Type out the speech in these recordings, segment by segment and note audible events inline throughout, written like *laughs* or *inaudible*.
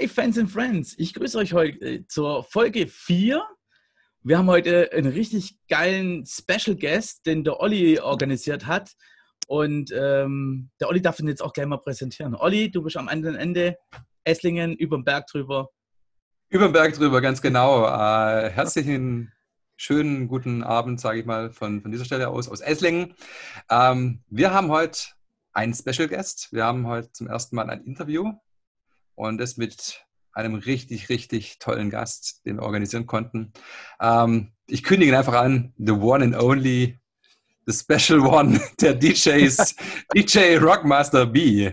Hi Fans and Friends, ich grüße euch heute äh, zur Folge 4. Wir haben heute einen richtig geilen Special Guest, den der Olli organisiert hat. Und ähm, der Olli darf ihn jetzt auch gleich mal präsentieren. Olli, du bist am anderen Ende, Esslingen, über den Berg drüber. Über den Berg drüber, ganz genau. Äh, herzlichen, schönen, guten Abend, sage ich mal, von, von dieser Stelle aus, aus Esslingen. Ähm, wir haben heute einen Special Guest. Wir haben heute zum ersten Mal ein Interview und das mit einem richtig, richtig tollen Gast, den wir organisieren konnten. Ähm, ich kündige ihn einfach an, the one and only, the special one *laughs* der DJs, *laughs* DJ Rockmaster B.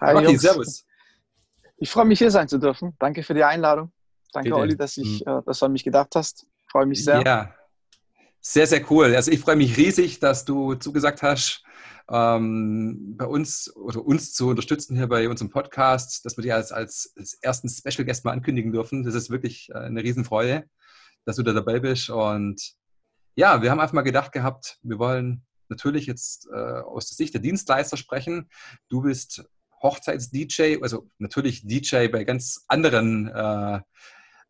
Hi, Rocky, Jungs. servus. Ich freue mich, hier sein zu dürfen. Danke für die Einladung. Danke, Bitte. Olli, dass, ich, mhm. dass du an mich gedacht hast. Ich freue mich sehr. Ja, sehr, sehr cool. Also ich freue mich riesig, dass du zugesagt hast, ähm, bei uns oder uns zu unterstützen hier bei unserem Podcast, dass wir dich als, als, als ersten Special Guest mal ankündigen dürfen. Das ist wirklich äh, eine Riesenfreude, dass du da dabei bist. Und ja, wir haben einfach mal gedacht gehabt, wir wollen natürlich jetzt äh, aus der Sicht der Dienstleister sprechen. Du bist Hochzeits-DJ, also natürlich DJ bei ganz anderen äh,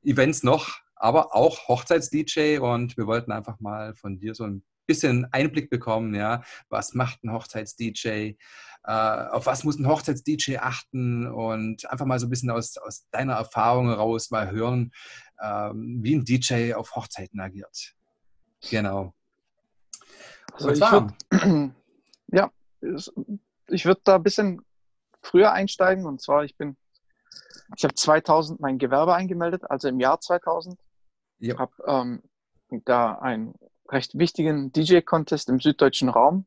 Events noch, aber auch Hochzeits-DJ und wir wollten einfach mal von dir so ein bisschen Einblick bekommen, ja, was macht ein Hochzeits-DJ, äh, auf was muss ein Hochzeits-DJ achten und einfach mal so ein bisschen aus, aus deiner Erfahrung heraus mal hören, ähm, wie ein DJ auf Hochzeiten agiert. Genau. Also *clears throat* ich würd, ja, ich würde da ein bisschen früher einsteigen und zwar ich bin, ich habe 2000 mein Gewerbe eingemeldet, also im Jahr 2000. Ich habe ähm, da ein recht wichtigen DJ-Contest im süddeutschen Raum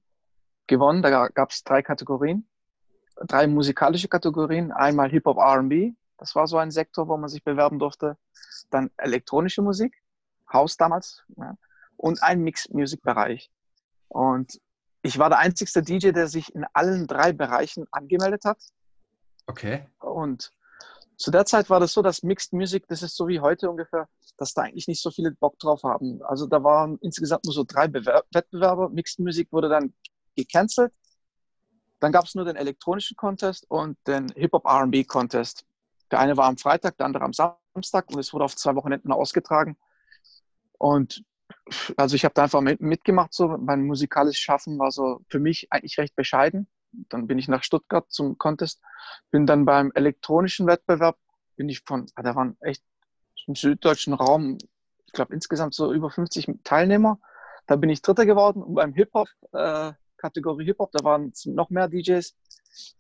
gewonnen. Da gab es drei Kategorien, drei musikalische Kategorien. Einmal Hip-Hop RB, das war so ein Sektor, wo man sich bewerben durfte. Dann elektronische Musik, House damals, ja, und ein Mixed-Music-Bereich. Und ich war der einzigste DJ, der sich in allen drei Bereichen angemeldet hat. Okay. Und zu der Zeit war das so, dass Mixed Music, das ist so wie heute ungefähr, dass da eigentlich nicht so viele Bock drauf haben. Also da waren insgesamt nur so drei Bewer Wettbewerber. Mixed Music wurde dann gecancelt. Dann gab es nur den elektronischen Contest und den Hip-Hop RB Contest. Der eine war am Freitag, der andere am Samstag und es wurde auf zwei Wochenenden ausgetragen. Und also ich habe da einfach mit, mitgemacht. So. Mein musikalisches Schaffen war so für mich eigentlich recht bescheiden dann bin ich nach Stuttgart zum Contest, bin dann beim elektronischen Wettbewerb, bin ich von, ah, da waren echt im süddeutschen Raum, ich glaube insgesamt so über 50 Teilnehmer. Da bin ich Dritter geworden und beim Hip-Hop, äh, Kategorie Hip-Hop, da waren noch mehr DJs,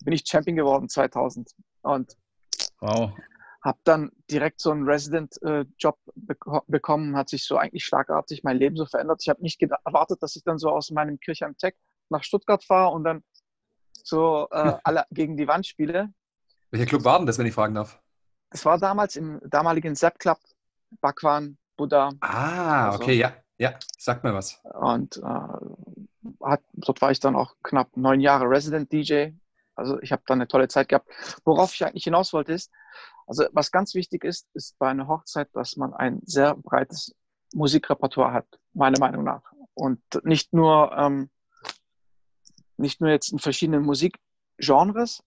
bin ich Champion geworden 2000. Und wow. habe dann direkt so einen Resident-Job äh, bekommen, hat sich so eigentlich schlagartig mein Leben so verändert. Ich habe nicht erwartet, dass ich dann so aus meinem Kirchheim Tech nach Stuttgart fahre und dann so äh, *laughs* alle gegen die Wand spiele. Welcher Club war denn das, wenn ich fragen darf? Das war damals im damaligen Sepp Club, Bakwan, Buddha. Ah, also. okay, ja, ja, sag mir was. Und äh, hat, dort war ich dann auch knapp neun Jahre Resident DJ. Also ich habe da eine tolle Zeit gehabt. Worauf ich eigentlich hinaus wollte ist, also was ganz wichtig ist, ist bei einer Hochzeit, dass man ein sehr breites Musikrepertoire hat, meiner Meinung nach. Und nicht nur ähm, nicht nur jetzt in verschiedenen Musikgenres.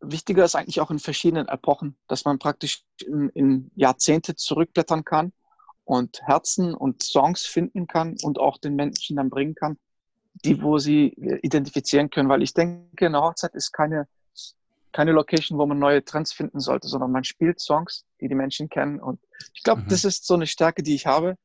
Wichtiger ist eigentlich auch in verschiedenen Epochen, dass man praktisch in, in Jahrzehnte zurückblättern kann und Herzen und Songs finden kann und auch den Menschen dann bringen kann, die, wo sie identifizieren können. Weil ich denke, eine Hochzeit ist keine, keine Location, wo man neue Trends finden sollte, sondern man spielt Songs, die die Menschen kennen. Und ich glaube, mhm. das ist so eine Stärke, die ich habe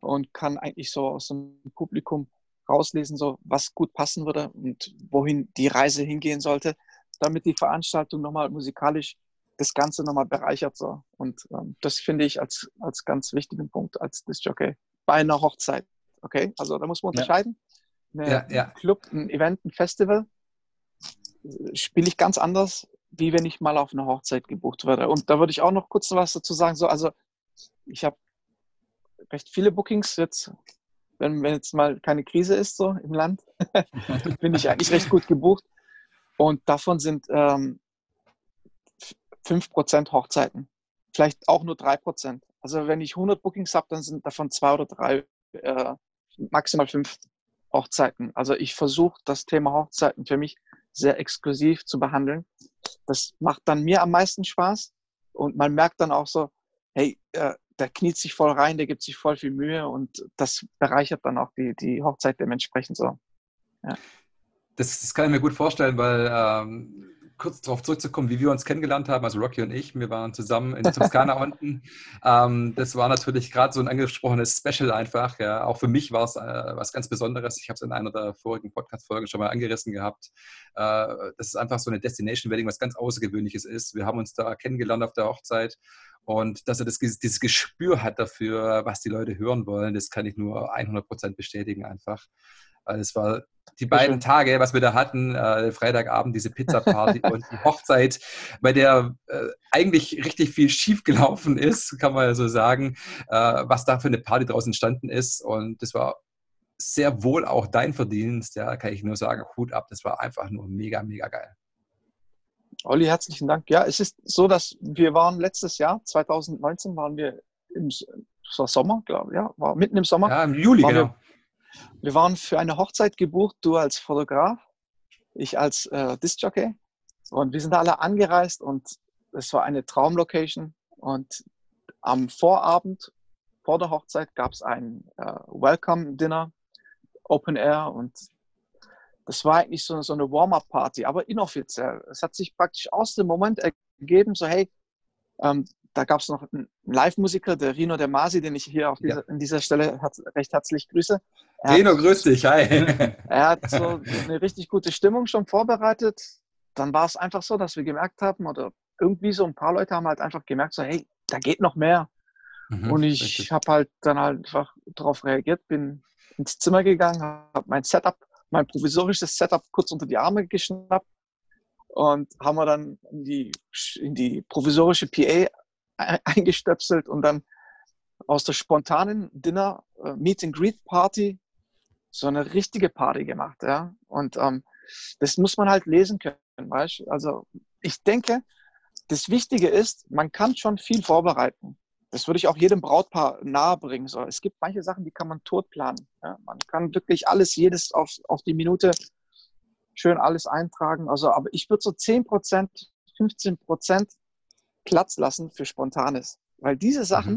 und kann eigentlich so aus dem Publikum rauslesen, so was gut passen würde und wohin die Reise hingehen sollte, damit die Veranstaltung nochmal musikalisch das Ganze nochmal bereichert. So. Und ähm, das finde ich als, als ganz wichtigen Punkt als Disc-Jockey bei einer Hochzeit. Okay, also da muss man unterscheiden. Ja. ja, ja. Club, ein Event, ein Festival äh, spiele ich ganz anders, wie wenn ich mal auf eine Hochzeit gebucht werde. Und da würde ich auch noch kurz was dazu sagen. So, also ich habe recht viele Bookings jetzt wenn, wenn jetzt mal keine Krise ist so im Land, *laughs* bin ich eigentlich recht *laughs* gut gebucht. Und davon sind ähm, 5% Hochzeiten. Vielleicht auch nur 3%. Also wenn ich 100 Bookings habe, dann sind davon zwei oder drei, äh, maximal fünf Hochzeiten. Also ich versuche das Thema Hochzeiten für mich sehr exklusiv zu behandeln. das macht dann mir am meisten Spaß. Und man merkt dann auch so, hey, äh, der kniet sich voll rein, der gibt sich voll viel Mühe und das bereichert dann auch die, die Hochzeit dementsprechend so. Ja. Das, das kann ich mir gut vorstellen, weil ähm, kurz darauf zurückzukommen, wie wir uns kennengelernt haben, also Rocky und ich, wir waren zusammen in Toskana *laughs* unten. Ähm, das war natürlich gerade so ein angesprochenes Special einfach. Ja. Auch für mich war es äh, was ganz Besonderes. Ich habe es in einer der vorigen Podcast-Folgen schon mal angerissen gehabt. Äh, das ist einfach so eine Destination Wedding, was ganz Außergewöhnliches ist. Wir haben uns da kennengelernt auf der Hochzeit und dass er das, dieses Gespür hat dafür, was die Leute hören wollen, das kann ich nur 100 Prozent bestätigen einfach. Es war die beiden Tage, was wir da hatten, äh, Freitagabend diese Pizza-Party *laughs* und die Hochzeit, bei der äh, eigentlich richtig viel schiefgelaufen ist, kann man ja so sagen, äh, was da für eine Party draußen entstanden ist. Und das war sehr wohl auch dein Verdienst, ja, kann ich nur sagen, Hut ab, das war einfach nur mega, mega geil. Olli, herzlichen Dank. Ja, es ist so, dass wir waren letztes Jahr, 2019, waren wir im Sommer, glaube ich, ja, war mitten im Sommer. Ja, im Juli, genau. Wir, wir waren für eine Hochzeit gebucht, du als Fotograf, ich als äh, Disc-Jockey. Und wir sind alle angereist und es war eine Traumlocation. Und am Vorabend, vor der Hochzeit, gab es ein äh, Welcome-Dinner, Open Air. Und das war eigentlich so, so eine Warm-up-Party, aber inoffiziell. Es hat sich praktisch aus dem Moment ergeben, so hey, ähm, da gab es noch einen Live-Musiker, der Rino De Masi, den ich hier auf dieser, ja. an dieser Stelle recht herzlich grüße. Er Rino, hat, grüß dich, hi. *laughs* Er hat so eine richtig gute Stimmung schon vorbereitet. Dann war es einfach so, dass wir gemerkt haben, oder irgendwie so ein paar Leute haben halt einfach gemerkt, so, hey, da geht noch mehr. Mhm, und ich habe halt dann halt einfach darauf reagiert, bin ins Zimmer gegangen, habe mein Setup, mein provisorisches Setup kurz unter die Arme geschnappt und haben wir dann in die, in die provisorische PA eingestöpselt und dann aus der spontanen Dinner äh, Meet and Greet Party so eine richtige Party gemacht, ja. Und ähm, das muss man halt lesen können, weißt Also ich denke, das Wichtige ist, man kann schon viel vorbereiten. Das würde ich auch jedem Brautpaar nahebringen. So, es gibt manche Sachen, die kann man tot planen. Ja? Man kann wirklich alles, jedes auf, auf die Minute schön alles eintragen. Also, aber ich würde so 10 Prozent, 15 Prozent Platz lassen für Spontanes. Weil diese Sachen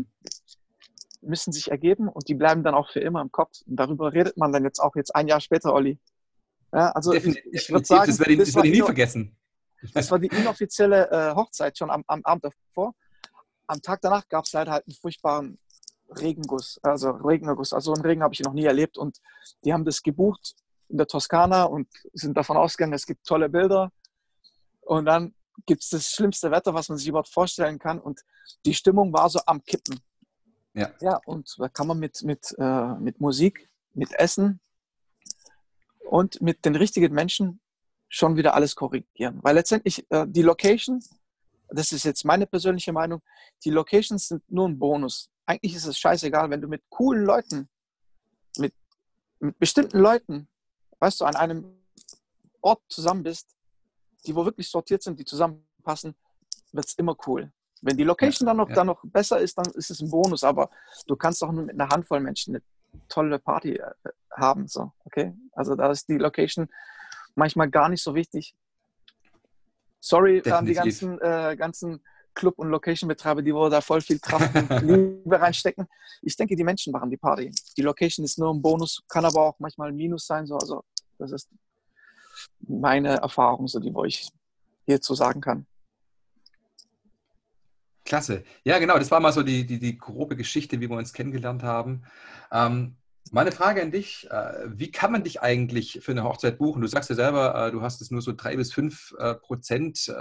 mhm. müssen sich ergeben und die bleiben dann auch für immer im Kopf. Und darüber redet man dann jetzt auch jetzt ein Jahr später, Olli. Ja, also Definitiv, ich, ich würde sagen, das werde ich, das werde ich nie vergessen. Das war die inoffizielle äh, Hochzeit schon am, am Abend davor. Am Tag danach gab es leider halt einen furchtbaren Regenguss, also Regenerguss. Also einen Regen habe ich noch nie erlebt. Und die haben das gebucht in der Toskana und sind davon ausgegangen, es gibt tolle Bilder. Und dann gibt es das schlimmste Wetter, was man sich überhaupt vorstellen kann. Und die Stimmung war so am Kippen. Ja. Ja, und da kann man mit, mit, äh, mit Musik, mit Essen und mit den richtigen Menschen schon wieder alles korrigieren. Weil letztendlich äh, die Location, das ist jetzt meine persönliche Meinung, die Locations sind nur ein Bonus. Eigentlich ist es scheißegal, wenn du mit coolen Leuten, mit, mit bestimmten Leuten, weißt du, an einem Ort zusammen bist, die wo wirklich sortiert sind, die zusammenpassen, wird es immer cool. Wenn die Location dann noch, ja. dann noch besser ist, dann ist es ein Bonus, aber du kannst auch nur mit einer Handvoll Menschen eine tolle Party äh, haben. So, okay? Also da ist die Location manchmal gar nicht so wichtig. Sorry Definitiv. an die ganzen, äh, ganzen Club- und Location-Betreiber, die wo da voll viel Kraft und *laughs* Liebe reinstecken. Ich denke, die Menschen machen die Party. Die Location ist nur ein Bonus, kann aber auch manchmal ein Minus sein. So. Also das ist meine Erfahrung, so die wo ich hierzu sagen kann. Klasse. Ja, genau, das war mal so die, die, die grobe Geschichte, wie wir uns kennengelernt haben. Ähm, meine Frage an dich, äh, wie kann man dich eigentlich für eine Hochzeit buchen? Du sagst ja selber, äh, du hast es nur so drei bis fünf äh, Prozent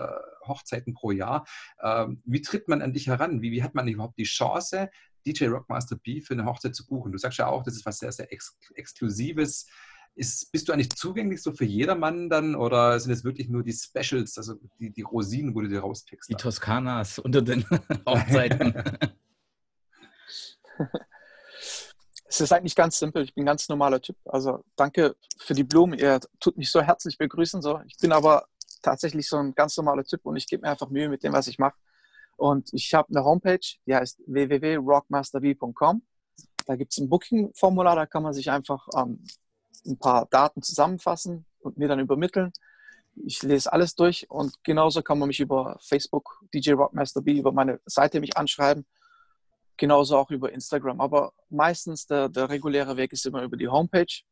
Hochzeiten pro Jahr. Ähm, wie tritt man an dich heran? Wie, wie hat man überhaupt die Chance, DJ Rockmaster B für eine Hochzeit zu buchen? Du sagst ja auch, das ist was sehr, sehr Ex Exklusives. Ist, bist du eigentlich zugänglich so für jedermann dann oder sind es wirklich nur die Specials, also die, die Rosinen, wo du dir rauspickst? Die Toskanas unter den *laughs* Hochzeiten. *laughs* *laughs* es ist eigentlich ganz simpel. Ich bin ein ganz normaler Typ. Also danke für die Blumen. Ihr tut mich so herzlich begrüßen. So. Ich bin aber tatsächlich so ein ganz normaler Typ und ich gebe mir einfach Mühe mit dem, was ich mache. Und ich habe eine Homepage, die heißt www.rockmasterv.com. Da gibt es ein Booking-Formular, da kann man sich einfach ähm, ein paar Daten zusammenfassen und mir dann übermitteln. ich lese alles durch und genauso kann man mich über Facebook, DJ Rockmaster B, über meine Seite mich anschreiben. Genauso auch über Instagram. Aber meistens der, der reguläre Weg ist immer über die Homepage.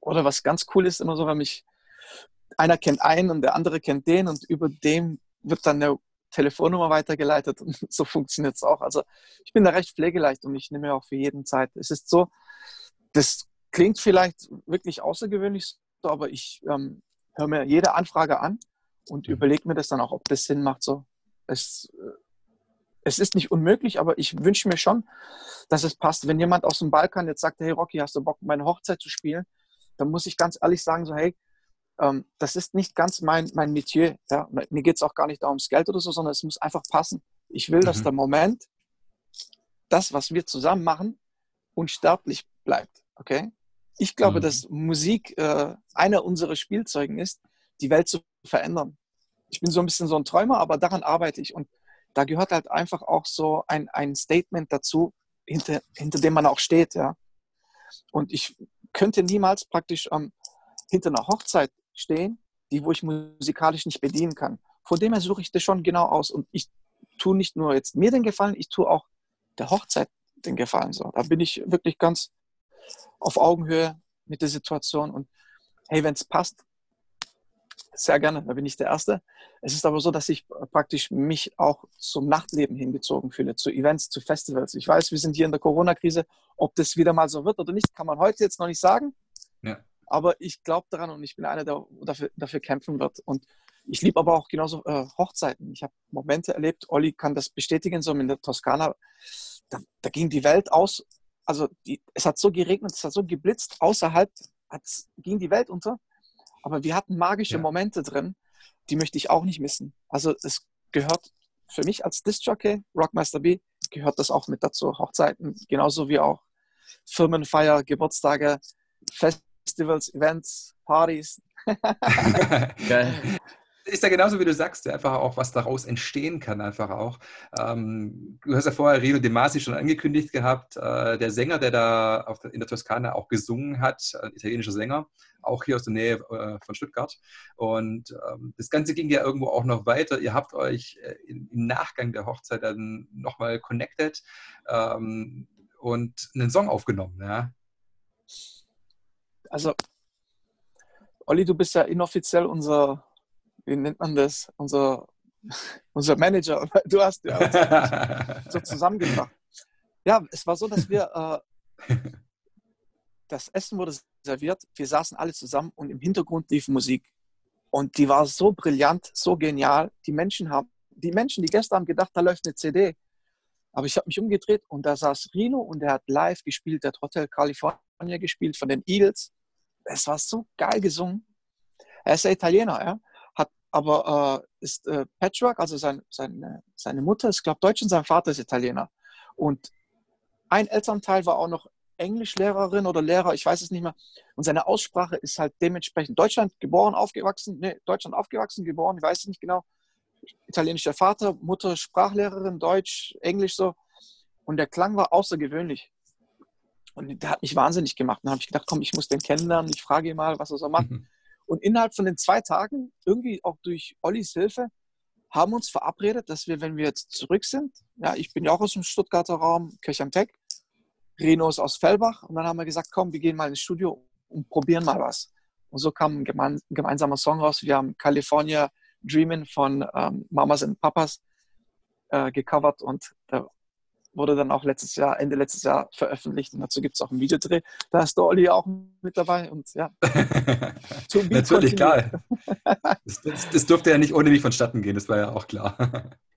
Oder was ganz cool ist, immer so, wenn mich einer kennt einen und der andere kennt den und über dem wird dann eine Telefonnummer weitergeleitet und *laughs* so funktioniert es auch. Also ich bin da recht pflegeleicht und ich nehme auch für jeden Zeit. Es ist so, das klingt vielleicht wirklich außergewöhnlich, aber ich ähm, höre mir jede Anfrage an und mhm. überlege mir das dann auch, ob das Sinn macht. So. Es, äh, es ist nicht unmöglich, aber ich wünsche mir schon, dass es passt. Wenn jemand aus dem Balkan jetzt sagt, hey Rocky, hast du Bock, meine Hochzeit zu spielen? Dann muss ich ganz ehrlich sagen, so hey, ähm, das ist nicht ganz mein, mein Metier. Ja? Mir geht es auch gar nicht ums Geld oder so, sondern es muss einfach passen. Ich will, mhm. dass der Moment, das, was wir zusammen machen, unsterblich bleibt. Okay? Ich glaube, mhm. dass Musik äh, einer unserer Spielzeugen ist, die Welt zu verändern. Ich bin so ein bisschen so ein Träumer, aber daran arbeite ich. Und da gehört halt einfach auch so ein, ein Statement dazu, hinter, hinter dem man auch steht. Ja? Und ich könnte niemals praktisch ähm, hinter einer Hochzeit stehen, die, wo ich musikalisch nicht bedienen kann. Von dem her suche ich das schon genau aus. Und ich tue nicht nur jetzt mir den Gefallen, ich tue auch der Hochzeit den Gefallen. So. Da bin ich wirklich ganz auf Augenhöhe mit der Situation. Und hey, wenn es passt, sehr gerne, da bin ich der Erste. Es ist aber so, dass ich praktisch mich auch zum Nachtleben hingezogen fühle, zu Events, zu Festivals. Ich weiß, wir sind hier in der Corona-Krise. Ob das wieder mal so wird oder nicht, kann man heute jetzt noch nicht sagen. Ja. Aber ich glaube daran und ich bin einer, der dafür, dafür kämpfen wird. Und ich liebe aber auch genauso äh, Hochzeiten. Ich habe Momente erlebt, Olli kann das bestätigen, so in der Toskana, da, da ging die Welt aus. Also die, es hat so geregnet, es hat so geblitzt, außerhalb ging die Welt unter. Aber wir hatten magische ja. Momente drin, die möchte ich auch nicht missen. Also es gehört für mich als Disc-Jockey, Rockmaster B, gehört das auch mit dazu. Hochzeiten, genauso wie auch Firmenfeier, Geburtstage, Fest Festivals, Events, Partys. *laughs* *laughs* Geil. Ist ja genauso, wie du sagst, einfach auch, was daraus entstehen kann, einfach auch. Ähm, du hast ja vorher Rino De Masi schon angekündigt gehabt, äh, der Sänger, der da in der Toskana auch gesungen hat, ein italienischer Sänger, auch hier aus der Nähe äh, von Stuttgart. Und ähm, das Ganze ging ja irgendwo auch noch weiter. Ihr habt euch äh, im Nachgang der Hochzeit dann nochmal connected ähm, und einen Song aufgenommen. Ja? also, Olli, du bist ja inoffiziell unser, wie nennt man das, unser, *laughs* unser Manager. *laughs* Du hast ja *laughs* so zusammengebracht. Ja, es war so, dass wir, äh, das Essen wurde serviert, wir saßen alle zusammen und im Hintergrund lief Musik. Und die war so brillant, so genial. Die Menschen haben, die Menschen, die gestern haben gedacht, da läuft eine CD. Aber ich habe mich umgedreht und da saß Rino und der hat live gespielt, der hat Hotel California gespielt von den Eagles es war so geil gesungen. Er ist ja Italiener, ja, aber äh, ist äh, Patchwork, also sein, seine, seine Mutter ist, glaube Deutsch und sein Vater ist Italiener. Und ein Elternteil war auch noch Englischlehrerin oder Lehrer, ich weiß es nicht mehr. Und seine Aussprache ist halt dementsprechend Deutschland geboren, aufgewachsen, nee, Deutschland aufgewachsen, geboren, ich weiß es nicht genau. Italienischer Vater, Mutter Sprachlehrerin, Deutsch, Englisch so. Und der Klang war außergewöhnlich. Und der hat mich wahnsinnig gemacht. Dann habe ich gedacht, komm, ich muss den kennenlernen, ich frage ihn mal, was er so macht. Mhm. Und innerhalb von den zwei Tagen, irgendwie auch durch Ollis Hilfe, haben uns verabredet, dass wir, wenn wir jetzt zurück sind, ja, ich bin ja auch aus dem Stuttgarter Raum, Kirch am Tech, Reno ist aus Fellbach, und dann haben wir gesagt, komm, wir gehen mal ins Studio und probieren mal was. Und so kam ein, geme ein gemeinsamer Song raus. Wir haben California Dreamin' von ähm, Mamas and Papas äh, gecovert und der wurde dann auch letztes Jahr, Ende letztes Jahr veröffentlicht und dazu gibt es auch einen Videodreh. Da ist der Olli auch mit dabei und ja. *laughs* Natürlich, klar. Das, das, das, durfte ja nicht ohne mich vonstatten gehen, das war ja auch klar.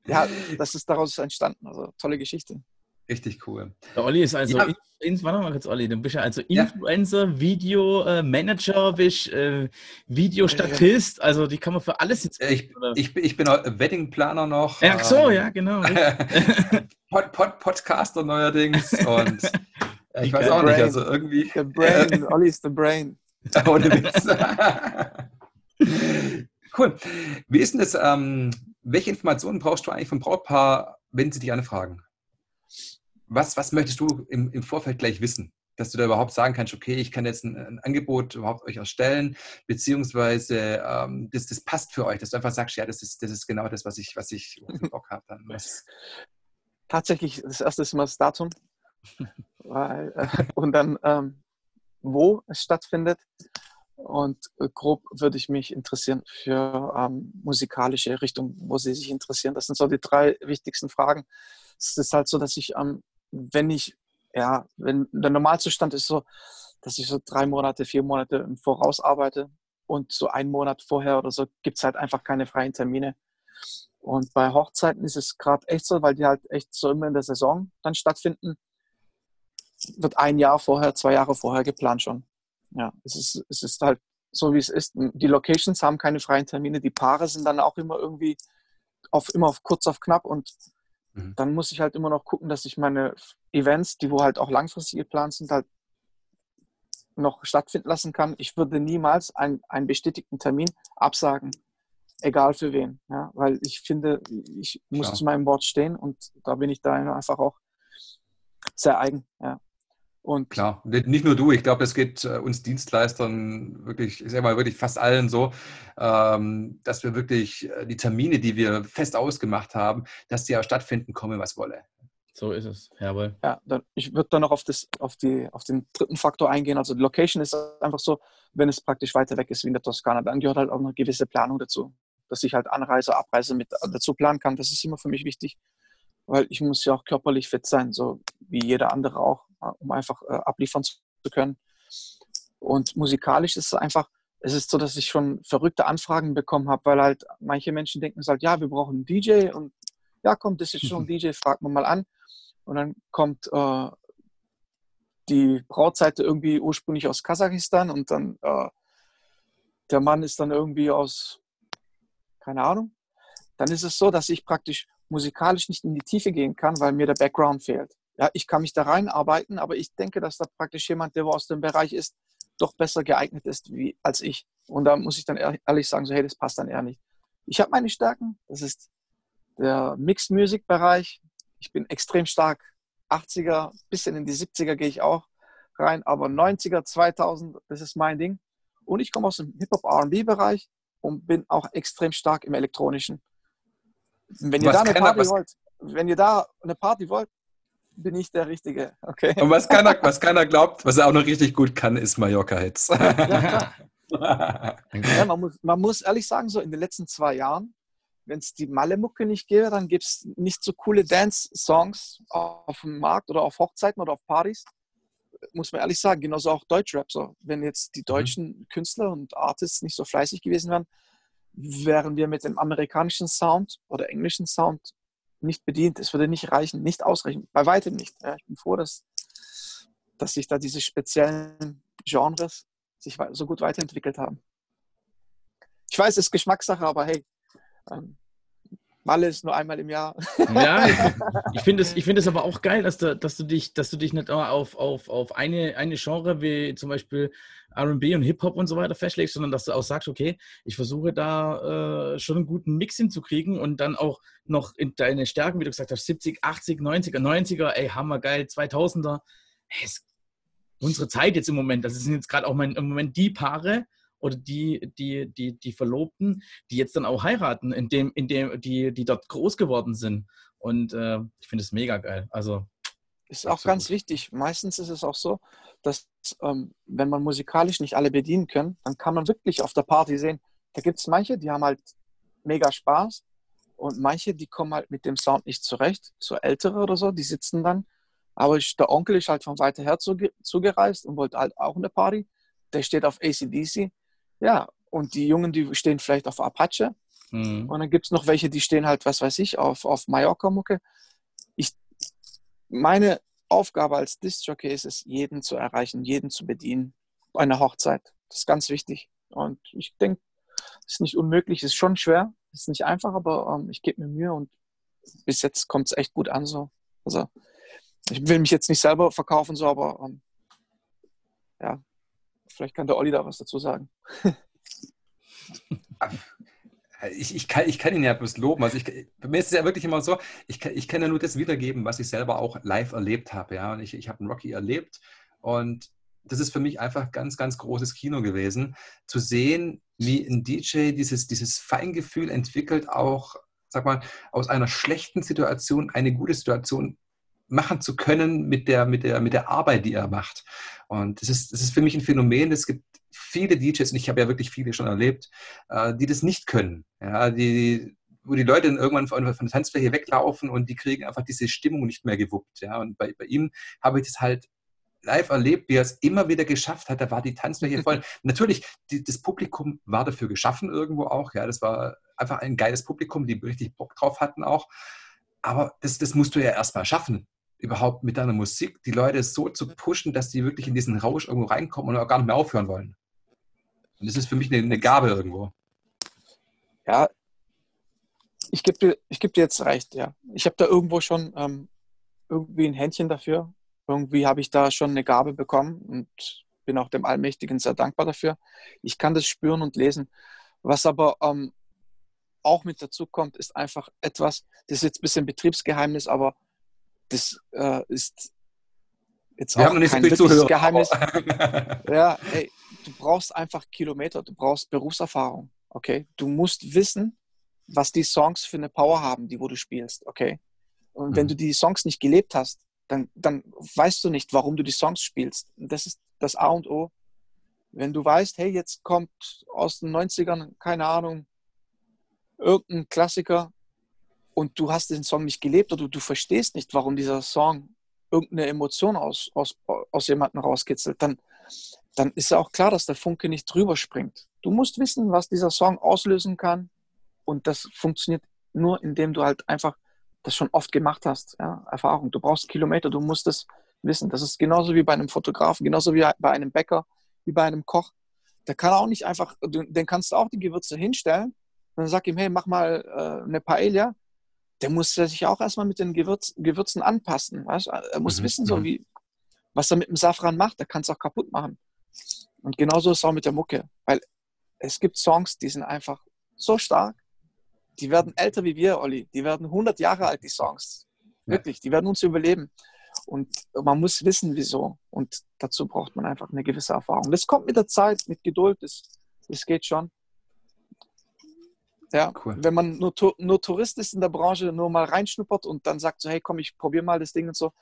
ja, *laughs* das ist daraus entstanden, also tolle Geschichte. Richtig cool. Der Olli ist also, ja. in, warte mal kurz, Olli, du bist ja also Influencer, ja. Video-Manager, bist äh, Videostatist, also die kann man für alles jetzt. Ich, ich, ich bin Weddingplaner noch. Ach so, ähm, ja, genau. *laughs* Pod, Pod, Podcaster neuerdings und äh, *laughs* ich weiß auch brain. nicht, also irgendwie. The Brain, äh, Olli ist the Brain. *laughs* Ohne Witz. cool. Wie ist denn das, ähm, welche Informationen brauchst du eigentlich vom Brautpaar, wenn sie dich anfragen? Was, was möchtest du im, im Vorfeld gleich wissen? dass du da überhaupt sagen kannst, okay, ich kann jetzt ein, ein Angebot überhaupt euch erstellen, beziehungsweise ähm, das, das passt für euch, dass du einfach sagst, ja, das ist, das ist genau das, was ich, was ich Bock habe. Dann. Tatsächlich, das erste ist immer das Datum *laughs* weil, äh, und dann, ähm, wo es stattfindet. Und äh, grob würde ich mich interessieren für ähm, musikalische Richtung, wo Sie sich interessieren. Das sind so die drei wichtigsten Fragen. Es ist halt so, dass ich, ähm, wenn ich, ja, wenn der Normalzustand ist so, dass ich so drei Monate, vier Monate im Voraus arbeite und so einen Monat vorher oder so gibt es halt einfach keine freien Termine. Und bei Hochzeiten ist es gerade echt so, weil die halt echt so immer in der Saison dann stattfinden, wird ein Jahr vorher, zwei Jahre vorher geplant schon. Ja, es ist, es ist halt so, wie es ist. Die Locations haben keine freien Termine, die Paare sind dann auch immer irgendwie auf, immer auf kurz auf knapp und mhm. dann muss ich halt immer noch gucken, dass ich meine Events, die wo halt auch langfristig geplant sind, halt noch stattfinden lassen kann. Ich würde niemals einen, einen bestätigten Termin absagen, egal für wen. Ja, weil ich finde, ich muss Klar. zu meinem Wort stehen und da bin ich da einfach auch sehr eigen. Ja. Und Klar, nicht nur du, ich glaube, es geht äh, uns Dienstleistern wirklich, ich sage mal wirklich fast allen so, ähm, dass wir wirklich äh, die Termine, die wir fest ausgemacht haben, dass die ja stattfinden, komme was wolle. So ist es, jawohl. Ja, dann, ich würde dann noch auf, das, auf, die, auf den dritten Faktor eingehen. Also die Location ist einfach so, wenn es praktisch weiter weg ist wie in der Toskana, dann gehört halt auch eine gewisse Planung dazu. Dass ich halt Anreise, Abreise mit dazu planen kann, das ist immer für mich wichtig weil ich muss ja auch körperlich fit sein, so wie jeder andere auch, um einfach äh, abliefern zu können. Und musikalisch ist es einfach, es ist so, dass ich schon verrückte Anfragen bekommen habe, weil halt manche Menschen denken halt, ja, wir brauchen einen DJ und ja, komm, das ist schon ein DJ, fragt man mal an. Und dann kommt äh, die Brautseite irgendwie ursprünglich aus Kasachstan und dann äh, der Mann ist dann irgendwie aus, keine Ahnung. Dann ist es so, dass ich praktisch musikalisch nicht in die Tiefe gehen kann, weil mir der Background fehlt. Ja, ich kann mich da reinarbeiten, aber ich denke, dass da praktisch jemand, der aus dem Bereich ist, doch besser geeignet ist wie, als ich. Und da muss ich dann ehrlich sagen, so hey, das passt dann eher nicht. Ich habe meine Stärken, das ist der Mixed Music Bereich. Ich bin extrem stark 80er, bisschen in die 70er gehe ich auch rein, aber 90er, 2000, das ist mein Ding. Und ich komme aus dem Hip-Hop R&B Bereich und bin auch extrem stark im elektronischen. Wenn ihr was da eine Party wollt, wenn ihr da eine Party wollt, bin ich der Richtige. Okay. Und was keiner, was keiner glaubt, was er auch noch richtig gut kann, ist Mallorca-Hits. Ja, *laughs* *laughs* ja, man, muss, man muss ehrlich sagen, so in den letzten zwei Jahren, wenn es die Malle-Mucke nicht gäbe, dann gibt es nicht so coole Dance-Songs auf dem Markt oder auf Hochzeiten oder auf Partys. Muss man ehrlich sagen, genauso auch Deutschrap. So. Wenn jetzt die mhm. deutschen mhm. Künstler und Artists nicht so fleißig gewesen wären, wären wir mit dem amerikanischen Sound oder englischen Sound nicht bedient. Es würde nicht reichen, nicht ausreichen, bei weitem nicht. Ja, ich bin froh, dass, dass sich da diese speziellen Genres sich so gut weiterentwickelt haben. Ich weiß, es ist Geschmackssache, aber hey, ähm, Malle ist nur einmal im Jahr. Ja, ich, *laughs* ich finde es find aber auch geil, dass du, dass du dich, dass du dich nicht auf, auf, auf eine, eine Genre wie zum Beispiel RB und Hip-Hop und so weiter festlegst, sondern dass du auch sagst, okay, ich versuche da äh, schon einen guten Mix hinzukriegen und dann auch noch in deine Stärken, wie du gesagt hast, 70, 80, 90er, 90er, ey, hammergeil, 2000er. Hey, ist unsere Zeit jetzt im Moment, das sind jetzt gerade auch mein, im Moment die Paare, oder die, die, die, die Verlobten, die jetzt dann auch heiraten, in dem, in dem, die, die dort groß geworden sind. Und äh, ich finde es mega geil. Also ist auch absolut. ganz wichtig. Meistens ist es auch so, dass ähm, wenn man musikalisch nicht alle bedienen kann, dann kann man wirklich auf der Party sehen, da gibt es manche, die haben halt mega Spaß und manche, die kommen halt mit dem Sound nicht zurecht, so ältere oder so, die sitzen dann. Aber ich, der Onkel ist halt von weiter her zugereist und wollte halt auch eine Party. Der steht auf ACDC ja, und die Jungen, die stehen vielleicht auf Apache. Mhm. Und dann gibt es noch welche, die stehen halt, was weiß ich, auf, auf Mallorca-Mucke. Ich, meine Aufgabe als Disc-Jockey ist es, jeden zu erreichen, jeden zu bedienen bei einer Hochzeit. Das ist ganz wichtig. Und ich denke, es ist nicht unmöglich, es ist schon schwer, es ist nicht einfach, aber ähm, ich gebe mir Mühe und bis jetzt kommt es echt gut an. So. Also ich will mich jetzt nicht selber verkaufen, so, aber ähm, ja, Vielleicht kann der Olli da was dazu sagen. *laughs* Ich, ich, kann, ich kann ihn ja bloß loben. Also ich, bei mir ist es ja wirklich immer so, ich kann, ich kann ja nur das wiedergeben, was ich selber auch live erlebt habe. Ja? Und ich, ich habe einen Rocky erlebt Und das ist für mich einfach ganz, ganz großes Kino gewesen, zu sehen, wie ein DJ dieses, dieses Feingefühl entwickelt, auch, sag mal, aus einer schlechten Situation eine gute Situation machen zu können mit der, mit der, mit der Arbeit, die er macht. Und das ist, das ist für mich ein Phänomen. Es gibt viele DJs, und ich habe ja wirklich viele schon erlebt, äh, die das nicht können. Ja, die, wo die Leute dann irgendwann von, von der Tanzfläche weglaufen und die kriegen einfach diese Stimmung nicht mehr gewuppt. Ja, und bei, bei ihm habe ich das halt live erlebt, wie er es immer wieder geschafft hat. Da war die Tanzfläche voll. *laughs* Natürlich, die, das Publikum war dafür geschaffen irgendwo auch. Ja, das war einfach ein geiles Publikum, die richtig Bock drauf hatten auch. Aber das, das musst du ja erstmal schaffen überhaupt mit deiner Musik die Leute so zu pushen, dass die wirklich in diesen Rausch irgendwo reinkommen und auch gar nicht mehr aufhören wollen. Und das ist für mich eine, eine Gabe irgendwo. Ja, ich gebe dir, geb dir jetzt recht, ja. Ich habe da irgendwo schon ähm, irgendwie ein Händchen dafür. Irgendwie habe ich da schon eine Gabe bekommen und bin auch dem Allmächtigen sehr dankbar dafür. Ich kann das spüren und lesen. Was aber ähm, auch mit dazu kommt, ist einfach etwas, das ist jetzt ein bisschen Betriebsgeheimnis, aber das äh, ist jetzt Wir auch haben nicht kein so wirkliches Geheimnis. *laughs* ja, ey, du brauchst einfach Kilometer, du brauchst Berufserfahrung, okay? Du musst wissen, was die Songs für eine Power haben, die wo du spielst, okay? Und mhm. wenn du die Songs nicht gelebt hast, dann, dann weißt du nicht, warum du die Songs spielst. Und das ist das A und O. Wenn du weißt, hey, jetzt kommt aus den 90ern, keine Ahnung, irgendein Klassiker, und du hast den Song nicht gelebt oder du verstehst nicht, warum dieser Song irgendeine Emotion aus, aus, aus jemandem rauskitzelt, dann, dann ist ja auch klar, dass der Funke nicht drüber springt. Du musst wissen, was dieser Song auslösen kann und das funktioniert nur, indem du halt einfach das schon oft gemacht hast. Ja? Erfahrung. Du brauchst Kilometer, du musst es wissen. Das ist genauso wie bei einem Fotografen, genauso wie bei einem Bäcker, wie bei einem Koch. Der kann auch nicht einfach, den kannst du auch die Gewürze hinstellen und dann sag ihm, hey, mach mal äh, eine Paella der muss sich auch erstmal mit den Gewürz, Gewürzen anpassen. Weißt? Er muss mhm. wissen, so wie, was er mit dem Safran macht. Er kann es auch kaputt machen. Und genauso ist es auch mit der Mucke. Weil es gibt Songs, die sind einfach so stark, die werden älter wie wir, Olli. Die werden 100 Jahre alt, die Songs. Wirklich, die werden uns überleben. Und man muss wissen, wieso. Und dazu braucht man einfach eine gewisse Erfahrung. Das kommt mit der Zeit, mit Geduld, das, das geht schon. Ja, cool. wenn man nur, nur Tourist ist in der Branche, nur mal reinschnuppert und dann sagt so, hey, komm, ich probiere mal das Ding und so,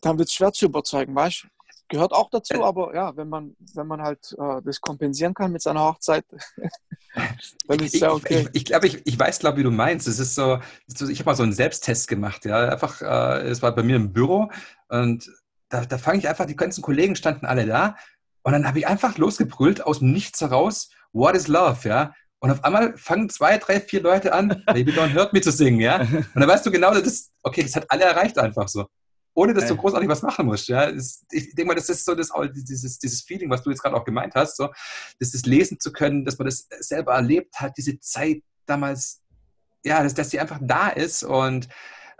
dann wird es schwer zu überzeugen, weißt du? Gehört auch dazu, aber ja, wenn man, wenn man halt äh, das kompensieren kann mit seiner Hochzeit, *laughs* dann ist es ja okay. Ich, ich, glaube, ich, ich weiß, glaube wie du meinst. Es ist so, ich habe mal so einen Selbsttest gemacht, ja. Einfach, äh, es war bei mir im Büro und da, da fange ich einfach, die ganzen Kollegen standen alle da und dann habe ich einfach losgebrüllt aus dem Nichts heraus, What is Love, ja? Und auf einmal fangen zwei, drei, vier Leute an, Baby Don't Hurt Me zu singen, ja. Und dann weißt du genau, das, okay, das hat alle erreicht einfach so. Ohne dass du großartig was machen musst, ja. ich denke mal, das ist so das, dieses, dieses Feeling, was du jetzt gerade auch gemeint hast, so, das, das lesen zu können, dass man das selber erlebt hat, diese Zeit damals, ja, dass, dass die einfach da ist und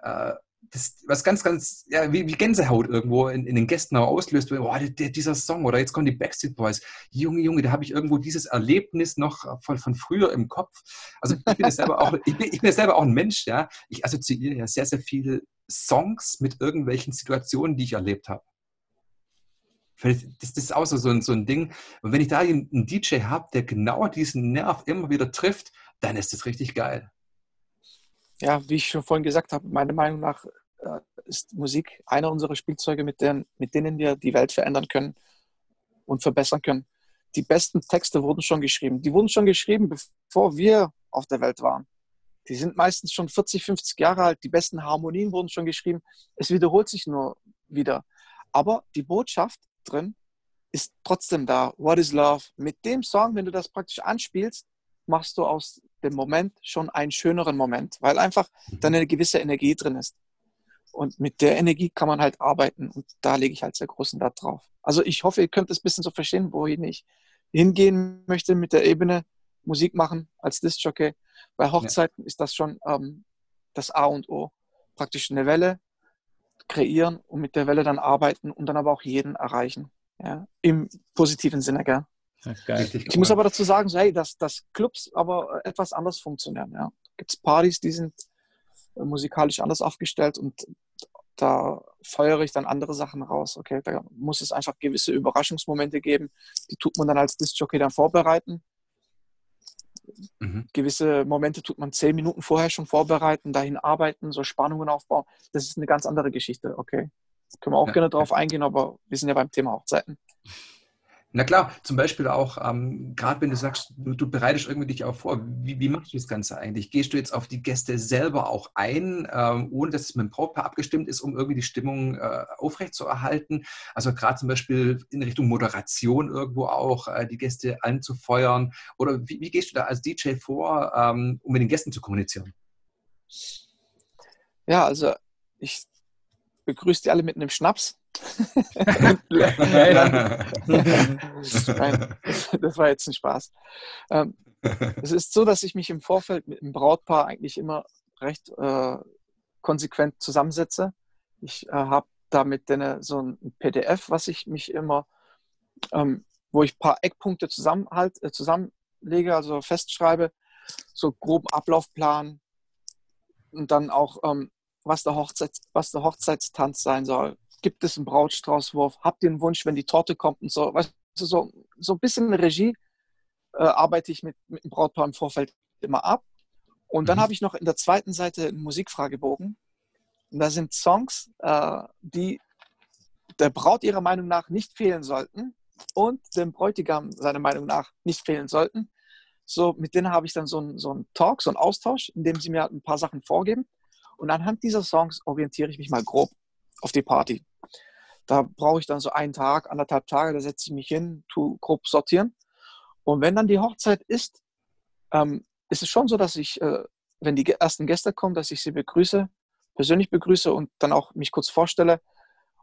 äh, das, was ganz, ganz, ja, wie, wie Gänsehaut irgendwo in, in den Gästen auch auslöst, boah, der, dieser Song oder jetzt kommen die Backstreet Boys. Junge, Junge, da habe ich irgendwo dieses Erlebnis noch von, von früher im Kopf. Also ich bin, selber auch, ich, bin, ich bin selber auch ein Mensch, ja. Ich assoziiere ja sehr, sehr viele Songs mit irgendwelchen Situationen, die ich erlebt habe. Das, das ist auch so, ein, so ein Ding. Und wenn ich da einen DJ habe, der genau diesen Nerv immer wieder trifft, dann ist das richtig geil ja, wie ich schon vorhin gesagt habe, meiner Meinung nach ist Musik einer unserer Spielzeuge, mit denen, mit denen wir die Welt verändern können und verbessern können. Die besten Texte wurden schon geschrieben. Die wurden schon geschrieben, bevor wir auf der Welt waren. Die sind meistens schon 40, 50 Jahre alt. Die besten Harmonien wurden schon geschrieben. Es wiederholt sich nur wieder. Aber die Botschaft drin ist trotzdem da. What is Love? Mit dem Song, wenn du das praktisch anspielst, machst du aus dem Moment schon einen schöneren Moment, weil einfach dann eine gewisse Energie drin ist. Und mit der Energie kann man halt arbeiten und da lege ich halt sehr großen Wert drauf. Also ich hoffe, ihr könnt es ein bisschen so verstehen, wohin ich hingehen möchte mit der Ebene Musik machen als Disc-Jockey. Bei Hochzeiten ja. ist das schon ähm, das A und O. Praktisch eine Welle kreieren und mit der Welle dann arbeiten und dann aber auch jeden erreichen. Ja? Im positiven Sinne, gell? ich muss aber dazu sagen, so, hey, dass, dass Clubs aber etwas anders funktionieren. Ja. Gibt es Partys, die sind musikalisch anders aufgestellt und da feuere ich dann andere Sachen raus. Okay, da muss es einfach gewisse Überraschungsmomente geben, die tut man dann als Disc-Jockey dann vorbereiten. Mhm. Gewisse Momente tut man zehn Minuten vorher schon vorbereiten, dahin arbeiten, so Spannungen aufbauen. Das ist eine ganz andere Geschichte, okay. Können wir auch ja, gerne drauf ja. eingehen, aber wir sind ja beim Thema Hochzeiten. Na klar, zum Beispiel auch, ähm, gerade wenn du sagst, du, du, bereitest irgendwie dich auch vor, wie, wie, machst du das Ganze eigentlich? Gehst du jetzt auf die Gäste selber auch ein, ähm, ohne dass es mit dem Brautpaar abgestimmt ist, um irgendwie die Stimmung äh, aufrechtzuerhalten? Also gerade zum Beispiel in Richtung Moderation irgendwo auch, äh, die Gäste anzufeuern? Oder wie, wie, gehst du da als DJ vor, ähm, um mit den Gästen zu kommunizieren? Ja, also ich begrüße die alle mit einem Schnaps *laughs* Nein, das war jetzt ein Spaß. Ähm, es ist so, dass ich mich im Vorfeld mit dem Brautpaar eigentlich immer recht äh, konsequent zusammensetze. Ich äh, habe da mit denen so ein PDF, was ich mich immer, ähm, wo ich ein paar Eckpunkte zusammenhalt, äh, zusammenlege, also festschreibe, so groben Ablaufplan und dann auch, ähm, was, der Hochzeits-, was der Hochzeitstanz sein soll, gibt es einen Brautstraußwurf, habt ihr einen Wunsch, wenn die Torte kommt und so. Weißt du, so, so ein bisschen Regie äh, arbeite ich mit, mit dem Brautpaar im Vorfeld immer ab. Und dann mhm. habe ich noch in der zweiten Seite einen Musikfragebogen. Und da sind Songs, äh, die der Braut ihrer Meinung nach nicht fehlen sollten und dem Bräutigam seiner Meinung nach nicht fehlen sollten. So, mit denen habe ich dann so einen, so einen Talk, so einen Austausch, in dem sie mir ein paar Sachen vorgeben. Und anhand dieser Songs orientiere ich mich mal grob auf die Party. Da brauche ich dann so einen Tag, anderthalb Tage, da setze ich mich hin, tu grob sortieren. Und wenn dann die Hochzeit ist, ähm, ist es schon so, dass ich, äh, wenn die ersten Gäste kommen, dass ich sie begrüße, persönlich begrüße und dann auch mich kurz vorstelle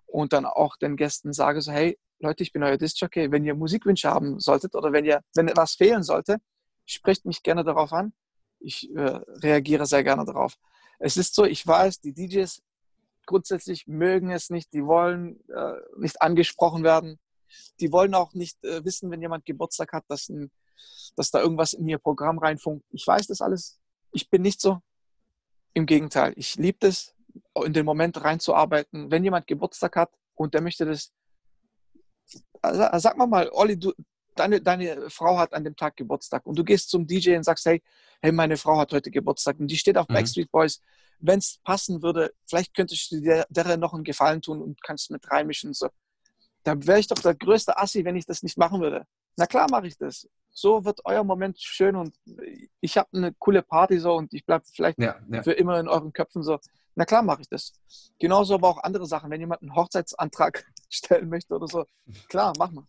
und dann auch den Gästen sage so, hey Leute, ich bin euer Disc-Jockey, wenn ihr Musikwünsche haben solltet oder wenn ihr, wenn etwas fehlen sollte, sprecht mich gerne darauf an. Ich äh, reagiere sehr gerne darauf. Es ist so, ich weiß, die DJs grundsätzlich mögen es nicht, die wollen äh, nicht angesprochen werden. Die wollen auch nicht äh, wissen, wenn jemand Geburtstag hat, dass, ein, dass da irgendwas in ihr Programm reinfunkt. Ich weiß das alles. Ich bin nicht so. Im Gegenteil, ich liebe es, in den Moment reinzuarbeiten. Wenn jemand Geburtstag hat und der möchte das, also, sag mal mal, Olli, du, deine, deine Frau hat an dem Tag Geburtstag und du gehst zum DJ und sagst, hey, hey, meine Frau hat heute Geburtstag und die steht auf mhm. Backstreet Boys wenn es passen würde, vielleicht könntest du dir der noch einen Gefallen tun und kannst mit reinmischen. So. Da wäre ich doch der größte Assi, wenn ich das nicht machen würde. Na klar mache ich das. So wird euer Moment schön und ich habe eine coole Party so und ich bleibe vielleicht ja, ja. für immer in euren Köpfen so. Na klar mache ich das. Genauso aber auch andere Sachen. Wenn jemand einen Hochzeitsantrag *laughs* stellen möchte oder so, klar, mach mal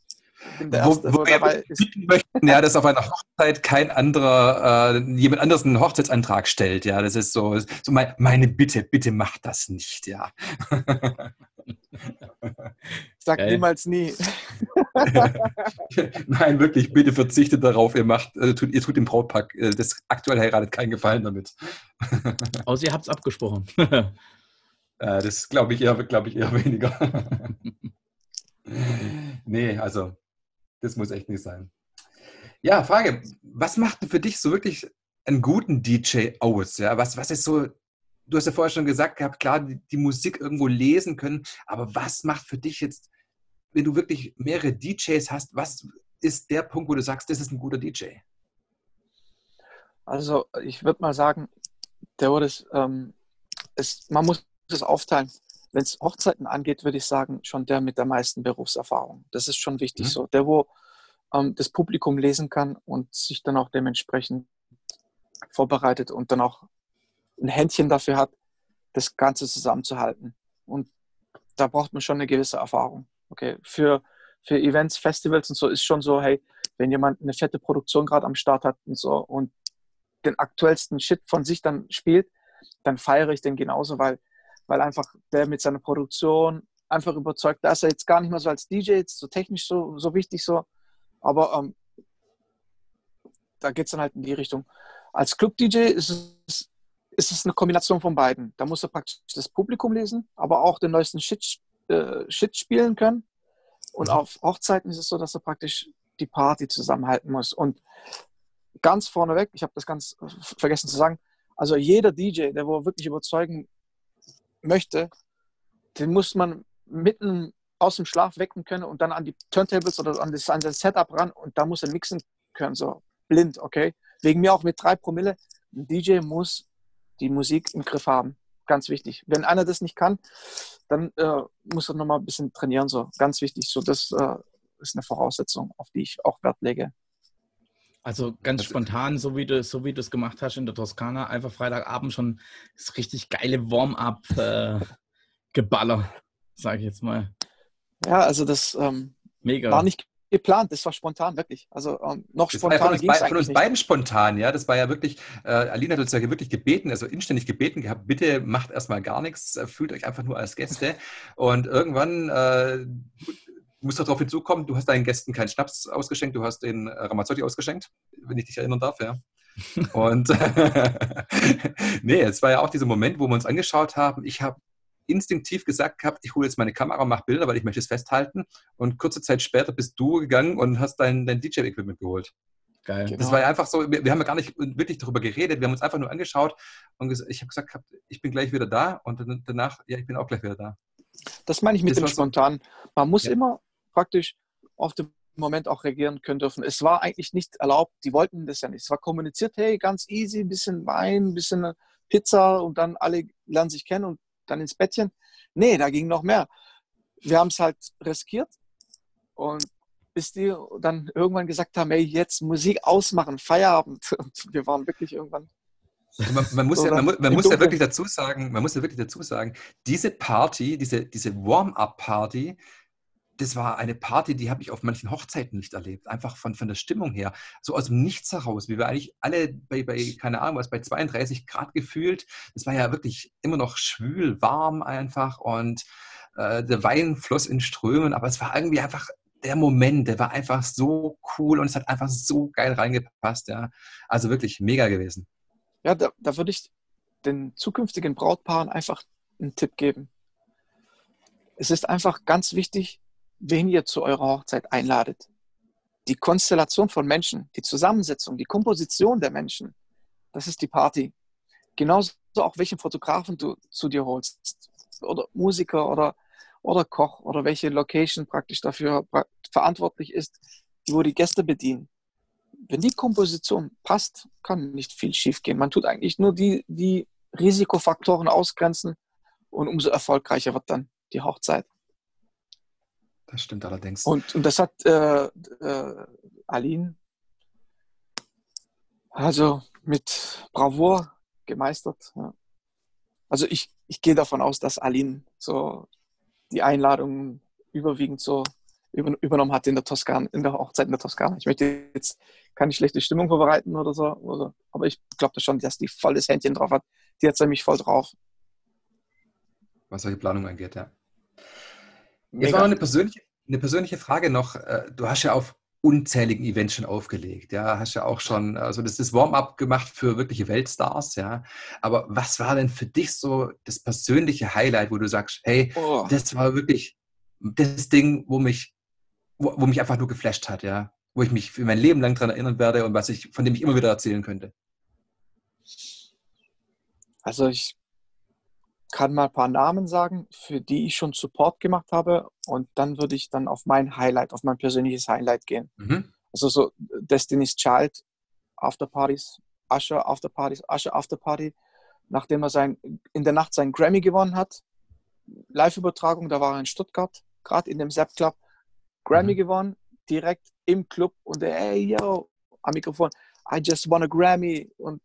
bin der Erste, wo, wo dabei ist. möchten, ja, dass auf einer Hochzeit kein anderer, äh, jemand anderes einen Hochzeitsantrag stellt. Ja, das ist so, so mein, meine Bitte, bitte macht das nicht, ja. Sag Geil. niemals nie. *laughs* Nein, wirklich, bitte verzichtet darauf. Ihr macht, äh, tut, ihr tut dem Brautpaar, äh, das aktuell heiratet, keinen Gefallen damit. *laughs* Außer ihr habt es abgesprochen. äh, das glaube ich eher, glaube ich eher weniger. *laughs* nee, also das muss echt nicht sein. Ja, Frage, was macht für dich so wirklich einen guten DJ aus? Ja, was, was ist so, du hast ja vorher schon gesagt gehabt, klar, die, die Musik irgendwo lesen können, aber was macht für dich jetzt, wenn du wirklich mehrere DJs hast, was ist der Punkt, wo du sagst, das ist ein guter DJ? Also ich würde mal sagen, der wurde ähm, es, man muss es aufteilen. Wenn es Hochzeiten angeht, würde ich sagen, schon der mit der meisten Berufserfahrung. Das ist schon wichtig mhm. so. Der, wo ähm, das Publikum lesen kann und sich dann auch dementsprechend vorbereitet und dann auch ein Händchen dafür hat, das Ganze zusammenzuhalten. Und da braucht man schon eine gewisse Erfahrung. Okay, für, für Events, Festivals und so ist schon so, hey, wenn jemand eine fette Produktion gerade am Start hat und so und den aktuellsten Shit von sich dann spielt, dann feiere ich den genauso, weil weil einfach der mit seiner Produktion einfach überzeugt, da ist er jetzt gar nicht mehr so als DJ, jetzt so technisch so, so wichtig so, aber ähm, da geht es dann halt in die Richtung. Als Club-DJ ist es, ist es eine Kombination von beiden. Da muss er praktisch das Publikum lesen, aber auch den neuesten Shit, äh, Shit spielen können. Und mhm. auf Hochzeiten ist es so, dass er praktisch die Party zusammenhalten muss. Und ganz vorneweg, ich habe das ganz vergessen zu sagen, also jeder DJ, der wo wirklich überzeugen möchte, den muss man mitten aus dem Schlaf wecken können und dann an die Turntables oder an, das, an das Setup ran und da muss er mixen können, so blind, okay? Wegen mir auch mit drei Promille. Ein DJ muss die Musik im Griff haben. Ganz wichtig. Wenn einer das nicht kann, dann äh, muss er nochmal ein bisschen trainieren, so ganz wichtig. So, das äh, ist eine Voraussetzung, auf die ich auch Wert lege. Also ganz spontan, so wie du so wie du es gemacht hast in der Toskana, einfach Freitagabend schon das richtig geile Warm-up-Geballer, äh, sage ich jetzt mal. Ja, also das ähm, Mega. war nicht geplant, das war spontan, wirklich. Also ähm, noch spontaner ging es Von uns beiden spontan, ja. Das war ja wirklich, äh, Alina hat uns ja wirklich gebeten, also inständig gebeten gehabt, bitte macht erstmal gar nichts, äh, fühlt euch einfach nur als Gäste. Und irgendwann äh, muss darauf hinzukommen, du hast deinen Gästen keinen Schnaps ausgeschenkt, du hast den Ramazzotti ausgeschenkt, wenn ich dich erinnern darf, ja. *laughs* Und *laughs* nee, es war ja auch dieser Moment, wo wir uns angeschaut haben. Ich habe instinktiv gesagt gehabt, ich hole jetzt meine Kamera, mache Bilder, weil ich möchte es festhalten. Und kurze Zeit später bist du gegangen und hast dein, dein DJ-Equipment geholt. Geil. Das genau. war ja einfach so, wir, wir, haben ja gar nicht wirklich darüber geredet, wir haben uns einfach nur angeschaut und ich habe gesagt, ich bin gleich wieder da und danach, ja, ich bin auch gleich wieder da. Das meine ich mit das dem Spontan. Man muss ja. immer praktisch auf den Moment auch reagieren können dürfen. Es war eigentlich nicht erlaubt, die wollten das ja nicht. Es war kommuniziert, hey, ganz easy, ein bisschen Wein, ein bisschen Pizza und dann alle lernen sich kennen und dann ins Bettchen. Nee, da ging noch mehr. Wir haben es halt riskiert und bis die dann irgendwann gesagt haben, hey, jetzt Musik ausmachen, Feierabend. Und *laughs* wir waren wirklich irgendwann. Man, man muss, ja, man, man muss ja wirklich dazu sagen, man muss ja wirklich dazu sagen, diese Party, diese, diese Warm-up-Party, das war eine Party, die habe ich auf manchen Hochzeiten nicht erlebt. Einfach von, von der Stimmung her. So aus dem Nichts heraus, wie wir eigentlich alle bei, bei, keine Ahnung was, bei 32 Grad gefühlt. Das war ja wirklich immer noch schwül, warm einfach und äh, der Wein floss in Strömen, aber es war irgendwie einfach der Moment, der war einfach so cool und es hat einfach so geil reingepasst. Ja. Also wirklich mega gewesen. Ja, da, da würde ich den zukünftigen Brautpaaren einfach einen Tipp geben. Es ist einfach ganz wichtig, wen ihr zu eurer Hochzeit einladet. Die Konstellation von Menschen, die Zusammensetzung, die Komposition der Menschen, das ist die Party. Genauso auch, welchen Fotografen du zu dir holst oder Musiker oder, oder Koch oder welche Location praktisch dafür verantwortlich ist, wo die Gäste bedienen. Wenn die Komposition passt, kann nicht viel schiefgehen. Man tut eigentlich nur die, die Risikofaktoren ausgrenzen und umso erfolgreicher wird dann die Hochzeit. Das stimmt allerdings. Und, und das hat äh, äh, Aline also mit Bravour gemeistert. Ja. Also ich, ich gehe davon aus, dass Aline so die Einladung überwiegend so über, übernommen hat in der Toskana, in der Hochzeit in der Toskana. Ich möchte jetzt keine schlechte Stimmung vorbereiten oder so, oder, aber ich glaube schon, dass die volles Händchen drauf hat. Die hat nämlich voll drauf. Was solche Planung angeht, ja. Mega. Jetzt war noch eine persönliche, eine persönliche Frage noch. Äh, du hast ja auf unzähligen Events schon aufgelegt. Ja, hast ja auch schon, also das ist Warm-up gemacht für wirkliche Weltstars, ja. Aber was war denn für dich so das persönliche Highlight, wo du sagst, hey, oh. das war wirklich das Ding, wo mich, wo, wo, mich einfach nur geflasht hat, ja, wo ich mich für mein Leben lang daran erinnern werde und was ich, von dem ich immer wieder erzählen könnte. Also ich kann mal ein paar Namen sagen, für die ich schon Support gemacht habe und dann würde ich dann auf mein Highlight, auf mein persönliches Highlight gehen. Mhm. Also so Destiny's Child, Afterpartys, Usher Afterpartys, Usher Afterparty, nachdem er sein, in der Nacht seinen Grammy gewonnen hat. Live-Übertragung, da war er in Stuttgart, gerade in dem Sepp Club, Grammy mhm. gewonnen, direkt im Club und der, hey, yo, am Mikrofon, I just won a Grammy und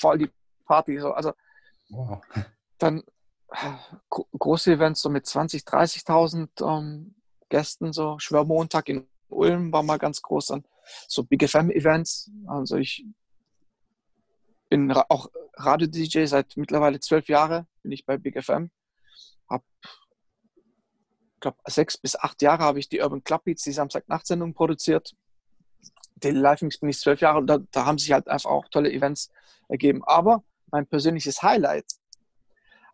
voll die Party. So. Also, wow dann große Events so mit 20, 30.000 ähm, Gästen, so Schwörmontag in Ulm war mal ganz groß, dann so Big FM Events. Also ich bin auch Radio-DJ seit mittlerweile zwölf Jahren, bin ich bei Big FM. Hab, glaube, sechs bis acht Jahre habe ich die Urban Club Beats, die Samstag-Nachtsendung produziert. Daily Live Mix bin ich zwölf Jahre und da, da haben sich halt einfach auch tolle Events ergeben. Aber mein persönliches Highlight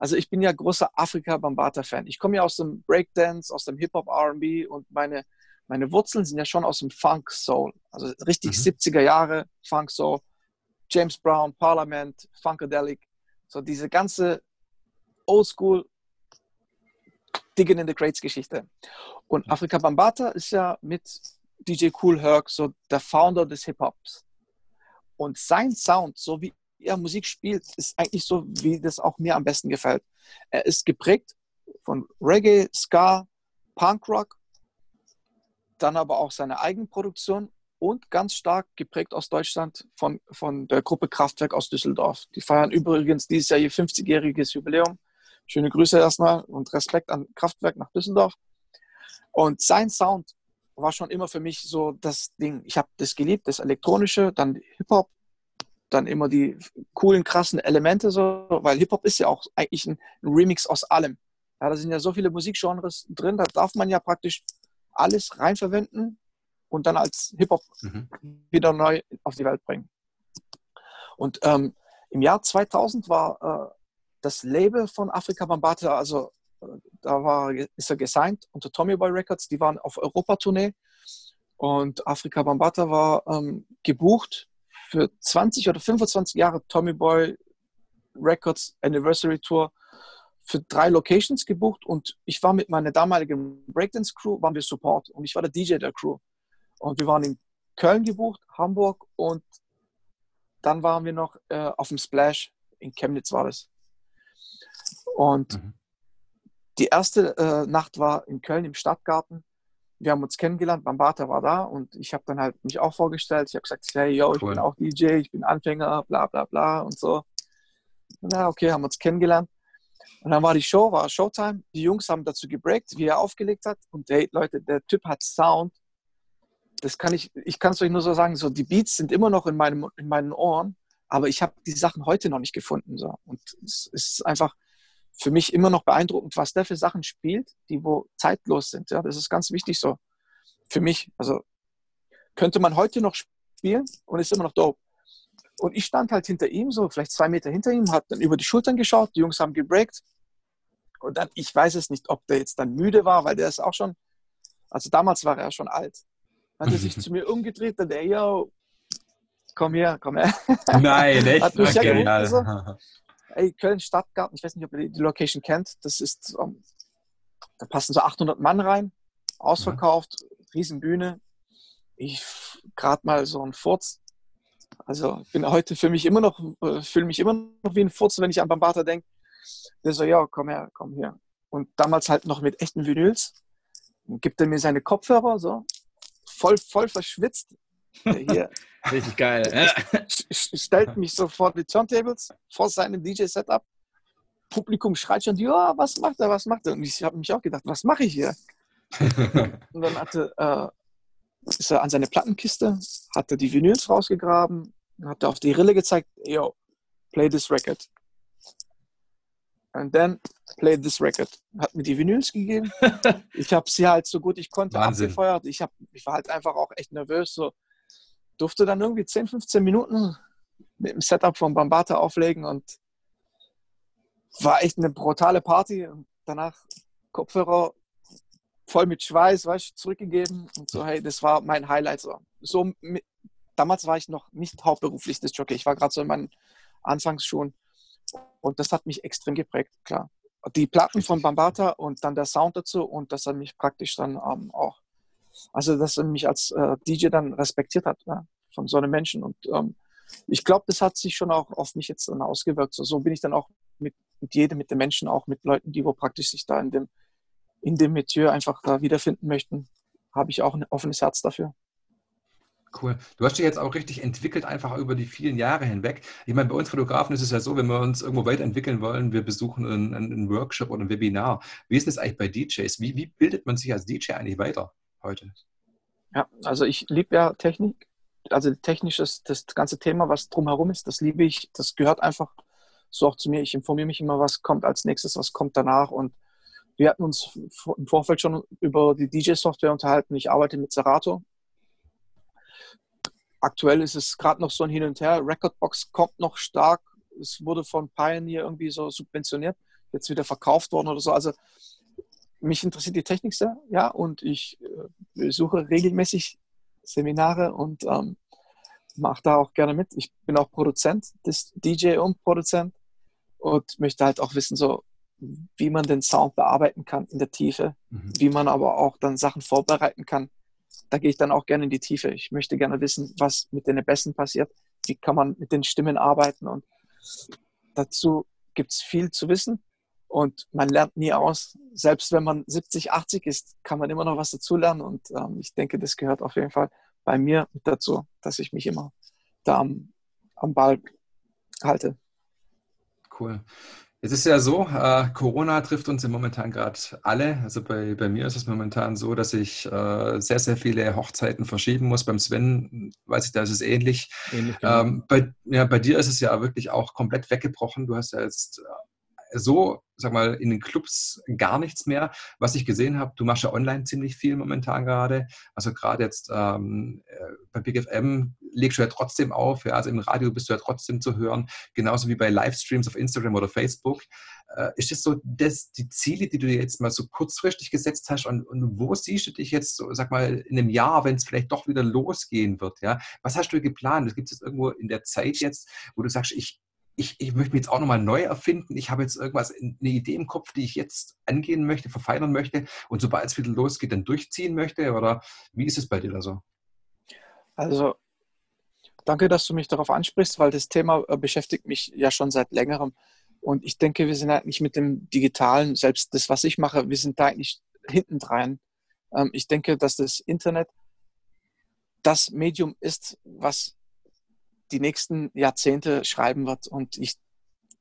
also ich bin ja großer Afrika-Bambata-Fan. Ich komme ja aus dem Breakdance, aus dem Hip-Hop, R&B und meine, meine Wurzeln sind ja schon aus dem Funk-Soul. Also richtig mhm. 70er Jahre Funk-Soul. James Brown, Parliament, Funkadelic. So diese ganze Oldschool Digging in the Crates Geschichte. Und Afrika Bambata ist ja mit DJ Cool Herc so der Founder des Hip-Hops. Und sein Sound, so wie er Musik spielt, ist eigentlich so, wie das auch mir am besten gefällt. Er ist geprägt von Reggae, Ska, Punkrock, dann aber auch seine Eigenproduktion und ganz stark geprägt aus Deutschland von, von der Gruppe Kraftwerk aus Düsseldorf. Die feiern übrigens dieses Jahr ihr 50-jähriges Jubiläum. Schöne Grüße erstmal und Respekt an Kraftwerk nach Düsseldorf. Und sein Sound war schon immer für mich so das Ding. Ich habe das geliebt, das Elektronische, dann Hip-Hop, dann immer die coolen, krassen Elemente, so, weil Hip-Hop ist ja auch eigentlich ein, Remix aus allem. Ja, da sind ja so viele Musikgenres drin, da darf man ja praktisch alles reinverwenden und dann als Hip-Hop mhm. wieder neu auf die Welt bringen. Und ähm, im Jahr 2000 war äh, das Label von Afrika Bambata, also äh, da war, ist er gesigned unter Tommy Boy Records, die waren auf Europatournee und Afrika Bambata war ähm, gebucht für 20 oder 25 Jahre Tommy Boy Records Anniversary Tour für drei Locations gebucht und ich war mit meiner damaligen Breakdance Crew, waren wir Support und ich war der DJ der Crew. Und wir waren in Köln gebucht, Hamburg und dann waren wir noch äh, auf dem Splash, in Chemnitz war das. Und mhm. die erste äh, Nacht war in Köln im Stadtgarten. Wir haben uns kennengelernt, Bambata war da und ich habe dann halt mich auch vorgestellt. Ich habe gesagt, hey, yo, ich cool. bin auch DJ, ich bin Anfänger, bla bla bla und so. Na, okay, haben uns kennengelernt. Und dann war die Show, war Showtime. Die Jungs haben dazu gebreakt, wie er aufgelegt hat. Und hey, Leute, der Typ hat Sound. Das kann ich, ich kann es euch nur so sagen, so die Beats sind immer noch in, meinem, in meinen Ohren, aber ich habe die Sachen heute noch nicht gefunden. So. Und es ist einfach für mich immer noch beeindruckend, was der für Sachen spielt, die wo zeitlos sind. Ja, das ist ganz wichtig so für mich. Also könnte man heute noch spielen und ist immer noch dope. Und ich stand halt hinter ihm, so vielleicht zwei Meter hinter ihm, hat dann über die Schultern geschaut, die Jungs haben gebreakt. Und dann, ich weiß es nicht, ob der jetzt dann müde war, weil der ist auch schon, also damals war er schon alt. Dann hat er sich *laughs* zu mir umgedreht und der, yo, komm her, komm her. Nein, *laughs* echt? hat mich okay. ja so. *laughs* Ey, Köln Stadtgarten, ich weiß nicht, ob ihr die Location kennt, das ist, um, ähm, da passen so 800 Mann rein, ausverkauft, ja. Riesenbühne. Ich gerade mal so ein Furz, also bin heute für mich immer noch, äh, fühle mich immer noch wie ein Furz, wenn ich an Bambata denke. Der so, ja, komm her, komm her. Und damals halt noch mit echten Vinyls. Dann gibt er mir seine Kopfhörer, so, voll, voll verschwitzt. Hier. *laughs* Richtig geil. Stellt mich so vor die Turntables, vor seinem DJ-Setup. Publikum schreit schon, ja, was macht er, was macht er? Und ich habe mich auch gedacht, was mache ich hier? *laughs* und dann hatte, äh, ist er an seine Plattenkiste, hat er die Vinyls rausgegraben, hat er auf die Rille gezeigt, yo, play this record. And then play this record. Hat mir die Vinyls gegeben. *laughs* ich habe sie halt so gut ich konnte Wahnsinn. abgefeuert. Ich, hab, ich war halt einfach auch echt nervös. So durfte dann irgendwie 10, 15 Minuten mit dem Setup von Bambata auflegen und war echt eine brutale Party. Und danach Kopfhörer voll mit Schweiß, weißt, zurückgegeben und so, hey, das war mein Highlight. So, so damals war ich noch nicht hauptberuflich das Jockey. Ich war gerade so in meinen Anfangsschuhen und das hat mich extrem geprägt, klar. Die Platten von Bambata und dann der Sound dazu und dass er mich praktisch dann ähm, auch, also dass er mich als äh, DJ dann respektiert hat ja, von so einem Menschen und ähm, ich glaube, das hat sich schon auch auf mich jetzt dann ausgewirkt. So, so bin ich dann auch mit, mit jedem, mit den Menschen, auch mit Leuten, die wo praktisch sich da in dem in dem Metier einfach da wiederfinden möchten, habe ich auch ein offenes Herz dafür. Cool. Du hast dich jetzt auch richtig entwickelt, einfach über die vielen Jahre hinweg. Ich meine, bei uns Fotografen ist es ja so, wenn wir uns irgendwo weiterentwickeln wollen, wir besuchen einen, einen Workshop oder ein Webinar. Wie ist das eigentlich bei DJs? Wie, wie bildet man sich als DJ eigentlich weiter heute? Ja, also ich liebe ja Technik. Also technisches, das ganze Thema, was drumherum ist, das liebe ich. Das gehört einfach so auch zu mir. Ich informiere mich immer, was kommt als nächstes, was kommt danach und wir hatten uns im Vorfeld schon über die DJ-Software unterhalten. Ich arbeite mit Serato. Aktuell ist es gerade noch so ein Hin und Her. Recordbox kommt noch stark. Es wurde von Pioneer irgendwie so subventioniert, jetzt wieder verkauft worden oder so. Also mich interessiert die Technik sehr, ja, und ich äh, besuche regelmäßig Seminare und ähm, mache da auch gerne mit. Ich bin auch Produzent, des DJ und Produzent und möchte halt auch wissen, so wie man den Sound bearbeiten kann in der Tiefe, mhm. wie man aber auch dann Sachen vorbereiten kann. Da gehe ich dann auch gerne in die Tiefe. Ich möchte gerne wissen, was mit den Besten passiert, wie kann man mit den Stimmen arbeiten und dazu gibt es viel zu wissen und man lernt nie aus. Selbst wenn man 70, 80 ist, kann man immer noch was dazulernen und ähm, ich denke, das gehört auf jeden Fall bei mir dazu, dass ich mich immer da am, am Ball halte. Cool. Es ist ja so, äh, Corona trifft uns im momentan gerade alle. Also bei, bei mir ist es momentan so, dass ich äh, sehr, sehr viele Hochzeiten verschieben muss. Beim Sven weiß ich, da ist es ähnlich. ähnlich genau. ähm, bei, ja, bei dir ist es ja wirklich auch komplett weggebrochen. Du hast ja jetzt so, sag mal, in den Clubs gar nichts mehr. Was ich gesehen habe, du machst ja online ziemlich viel momentan gerade. Also gerade jetzt ähm, äh, bei Big FM legst du ja trotzdem auf, ja, also im Radio bist du ja trotzdem zu hören, genauso wie bei Livestreams auf Instagram oder Facebook. Äh, ist das so das, die Ziele, die du dir jetzt mal so kurzfristig gesetzt hast und, und wo siehst du dich jetzt, so, sag mal, in einem Jahr, wenn es vielleicht doch wieder losgehen wird, ja? Was hast du geplant? Gibt es irgendwo in der Zeit jetzt, wo du sagst, ich, ich, ich möchte mich jetzt auch nochmal neu erfinden. Ich habe jetzt irgendwas, eine Idee im Kopf, die ich jetzt angehen möchte, verfeinern möchte und sobald es wieder losgeht, dann durchziehen möchte? Oder wie ist es bei dir da so? Also, danke, dass du mich darauf ansprichst, weil das Thema äh, beschäftigt mich ja schon seit längerem. Und ich denke, wir sind eigentlich mit dem Digitalen, selbst das, was ich mache, wir sind da eigentlich hinten dran. Ähm, ich denke, dass das Internet das Medium ist, was die nächsten Jahrzehnte schreiben wird. Und ich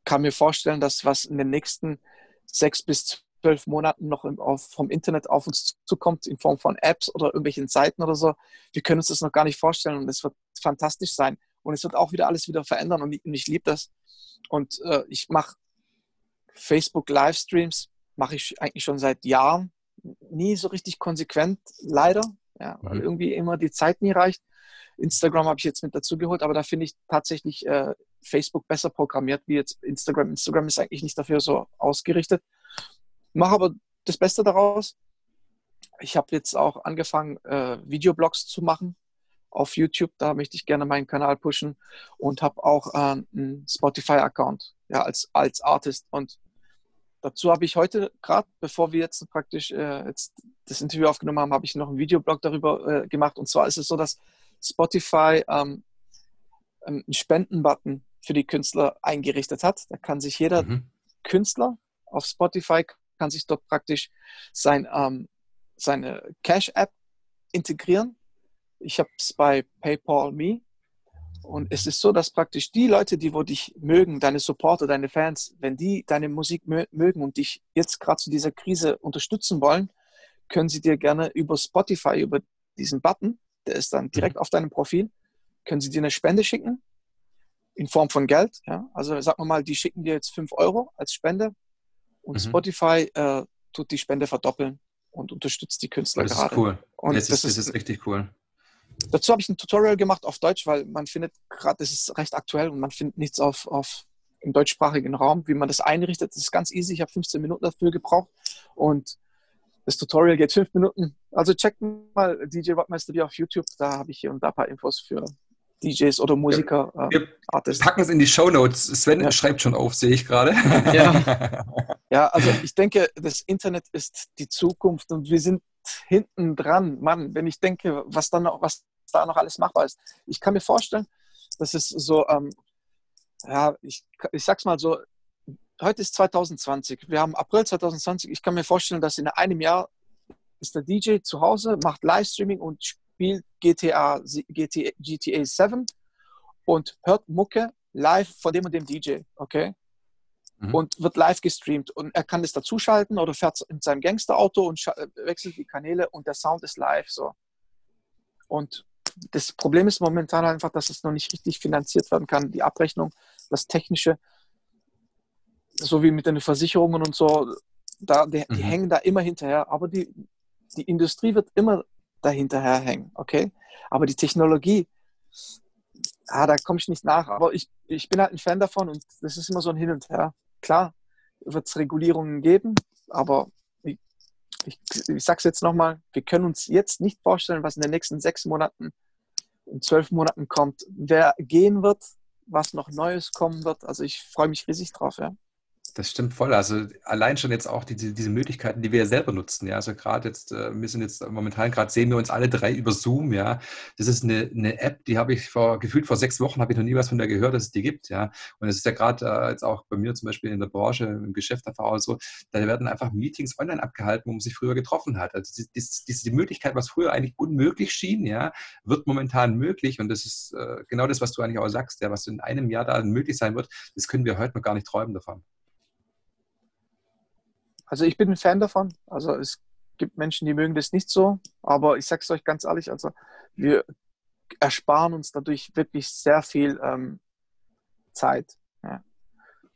kann mir vorstellen, dass was in den nächsten sechs bis zwölf Monaten noch auf, vom Internet auf uns zukommt, in Form von Apps oder irgendwelchen Seiten oder so. Wir können uns das noch gar nicht vorstellen und es wird fantastisch sein. Und es wird auch wieder alles wieder verändern und ich, ich liebe das. Und äh, ich mache Facebook Livestreams, mache ich eigentlich schon seit Jahren. Nie so richtig konsequent, leider, ja, weil mhm. irgendwie immer die Zeit nie reicht. Instagram habe ich jetzt mit dazu geholt, aber da finde ich tatsächlich äh, Facebook besser programmiert wie jetzt Instagram. Instagram ist eigentlich nicht dafür so ausgerichtet. Mache aber das Beste daraus. Ich habe jetzt auch angefangen, äh, Videoblogs zu machen auf YouTube. Da möchte ich gerne meinen Kanal pushen und habe auch äh, einen Spotify-Account ja, als, als Artist. Und dazu habe ich heute gerade, bevor wir jetzt praktisch äh, jetzt das Interview aufgenommen haben, habe ich noch einen Videoblog darüber äh, gemacht. Und zwar ist es so, dass Spotify ähm, einen Spendenbutton für die Künstler eingerichtet hat. Da kann sich jeder mhm. Künstler auf Spotify kann sich dort praktisch sein, ähm, seine Cash-App integrieren. Ich habe es bei PayPal Me. Und es ist so, dass praktisch die Leute, die wo dich mögen, deine Supporter, deine Fans, wenn die deine Musik mögen und dich jetzt gerade zu dieser Krise unterstützen wollen, können sie dir gerne über Spotify, über diesen Button, der ist dann direkt mhm. auf deinem Profil. Können sie dir eine Spende schicken in Form von Geld. Ja? Also sagen wir mal, die schicken dir jetzt 5 Euro als Spende und mhm. Spotify äh, tut die Spende verdoppeln und unterstützt die Künstler das gerade. Das ist cool. Und das, ist, das ist richtig cool. Dazu habe ich ein Tutorial gemacht auf Deutsch, weil man findet gerade, das ist recht aktuell und man findet nichts auf, auf im deutschsprachigen Raum, wie man das einrichtet. Das ist ganz easy. Ich habe 15 Minuten dafür gebraucht und das Tutorial geht fünf Minuten. Also checkt mal DJ Rockmeister auf YouTube. Da habe ich hier und da ein paar Infos für DJs oder Musiker. Ja, wir äh, packen es in die Show Notes. Sven ja. schreibt schon auf, sehe ich gerade. *laughs* Ja. *laughs* ja, also ich denke, das Internet ist die Zukunft und wir sind hinten dran. Mann, wenn ich denke, was, dann noch, was da noch alles machbar ist. Ich kann mir vorstellen, dass es so, ähm, ja, ich, ich sag's mal so, heute ist 2020. Wir haben April 2020. Ich kann mir vorstellen, dass in einem Jahr ist der DJ zu Hause, macht Livestreaming und spielt GTA, GTA, GTA 7 und hört Mucke live von dem und dem DJ, okay? Mhm. Und wird live gestreamt. Und er kann das dazuschalten oder fährt in seinem Gangsterauto und wechselt die Kanäle und der Sound ist live so. Und das Problem ist momentan einfach, dass es noch nicht richtig finanziert werden kann. Die Abrechnung, das Technische, so wie mit den Versicherungen und so, da, die, die mhm. hängen da immer hinterher. Aber die, die Industrie wird immer dahinterher hängen, okay? Aber die Technologie, ah, da komme ich nicht nach. Aber ich, ich bin halt ein Fan davon und das ist immer so ein Hin und Her. Klar, wird es Regulierungen geben, aber ich, ich, sage es jetzt nochmal, wir können uns jetzt nicht vorstellen, was in den nächsten sechs Monaten, in zwölf Monaten kommt, wer gehen wird, was noch Neues kommen wird. Also ich freue mich riesig drauf, ja Das stimmt voll. Also allein schon jetzt auch diese, diese Möglichkeiten, die wir ja selber nutzen. Ja, also gerade jetzt, äh, wir sind jetzt momentan gerade sehen wir uns alle drei über Zoom. Ja, das ist eine, eine App, die habe ich vor gefühlt vor sechs Wochen habe ich noch nie was von der gehört, dass es die gibt. Ja, und es ist ja gerade äh, jetzt auch bei mir zum Beispiel in der Branche im Geschäft einfach so, da werden einfach Meetings online abgehalten, wo man sich früher getroffen hat. Also die, die, die, Möglichkeit, was früher eigentlich unmöglich schien, ja, wird momentan möglich und das ist äh, genau das, was du eigentlich auch sagst, ja, was in einem Jahr da möglich sein wird, das können wir heute noch gar nicht träumen davon. Also ich bin ein Fan davon. Also es gibt Menschen, die mögen das nicht so, aber ich sage es euch ganz ehrlich, also wir ersparen uns dadurch wirklich sehr viel ähm, Zeit. Ja.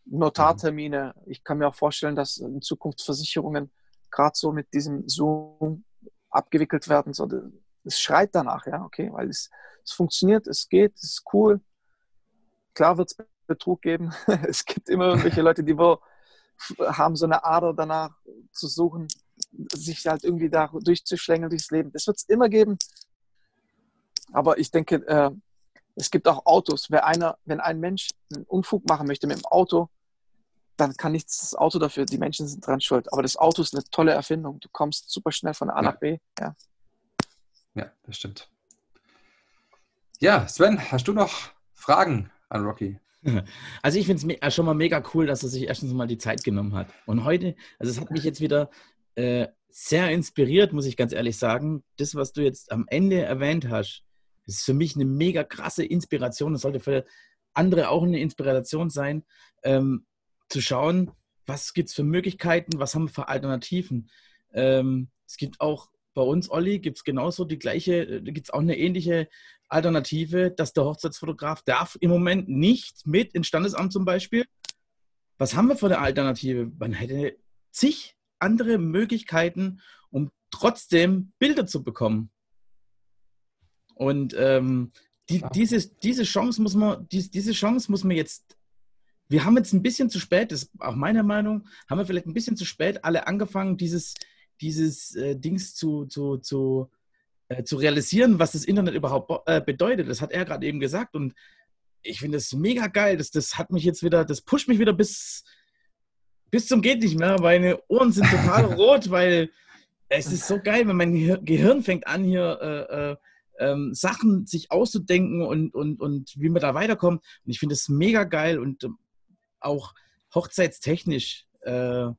Notartermine. Ich kann mir auch vorstellen, dass in Zukunft Versicherungen gerade so mit diesem Zoom abgewickelt werden. So, es schreit danach, ja, okay, weil es, es funktioniert, es geht, es ist cool. Klar wird es Betrug geben. *laughs* es gibt immer irgendwelche *laughs* Leute, die wo haben so eine Ader danach zu suchen, sich halt irgendwie da durchzuschlängeln durchs Leben. Das wird es immer geben. Aber ich denke, äh, es gibt auch Autos. Wer einer, wenn ein Mensch einen Unfug machen möchte mit dem Auto, dann kann nichts das Auto dafür. Die Menschen sind dran schuld. Aber das Auto ist eine tolle Erfindung. Du kommst super schnell von A nach B. Ja. ja, das stimmt. Ja, Sven, hast du noch Fragen an Rocky? *laughs* Also ich finde es äh, schon mal mega cool, dass er sich erstens mal die Zeit genommen hat. Und heute, also es hat mich jetzt wieder äh, sehr inspiriert, muss ich ganz ehrlich sagen. Das, was du jetzt am Ende erwähnt hast, ist für mich eine mega krasse Inspiration. Das sollte für andere auch eine Inspiration sein, ähm, zu schauen, was gibt es für Möglichkeiten, was haben wir für Alternativen. Ähm, es gibt auch bei uns, Olli, gibt es genauso die gleiche, äh, gibt es auch eine ähnliche Alternative, dass der Hochzeitsfotograf darf im Moment nicht mit ins Standesamt zum Beispiel. Was haben wir für eine Alternative? Man hätte zig andere Möglichkeiten, um trotzdem Bilder zu bekommen. Und ähm, die, diese, diese, Chance muss man, die, diese Chance muss man jetzt, wir haben jetzt ein bisschen zu spät, das ist auch meine Meinung, haben wir vielleicht ein bisschen zu spät alle angefangen, dieses, dieses äh, Dings zu, zu, zu, äh, zu realisieren, was das Internet überhaupt äh, bedeutet. Das hat er gerade eben gesagt und ich finde es mega geil. Das, das hat mich jetzt wieder, das pusht mich wieder bis, bis zum geht nicht mehr. Meine Ohren sind total *laughs* rot, weil es ist so geil, wenn mein Gehirn fängt an, hier äh, äh, ähm, Sachen sich auszudenken und, und, und wie wir da weiterkommen. Und ich finde es mega geil und ähm, auch hochzeitstechnisch äh,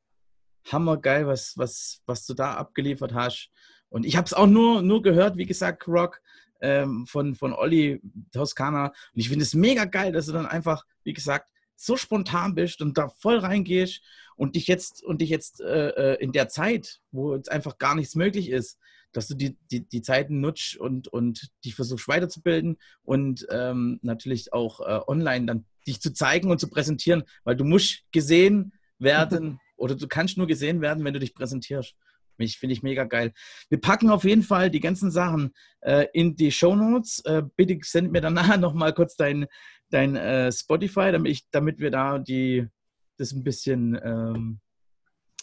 hammergeil, was, was, was du da abgeliefert hast. Und ich habe es auch nur, nur gehört, wie gesagt, Rock ähm, von, von Olli Toskana. Und ich finde es mega geil, dass du dann einfach, wie gesagt, so spontan bist und da voll reingehst und dich jetzt und dich jetzt äh, äh, in der Zeit, wo jetzt einfach gar nichts möglich ist, dass du die, die, die Zeiten nutzt und, und dich versuchst weiterzubilden und ähm, natürlich auch äh, online dann dich zu zeigen und zu präsentieren, weil du musst gesehen werden *laughs* oder du kannst nur gesehen werden, wenn du dich präsentierst. Mich finde ich mega geil. Wir packen auf jeden Fall die ganzen Sachen äh, in die Show Notes. Äh, bitte send mir dann nachher *laughs* nochmal kurz dein, dein äh, Spotify, damit, ich, damit wir da die, das ein bisschen, ähm,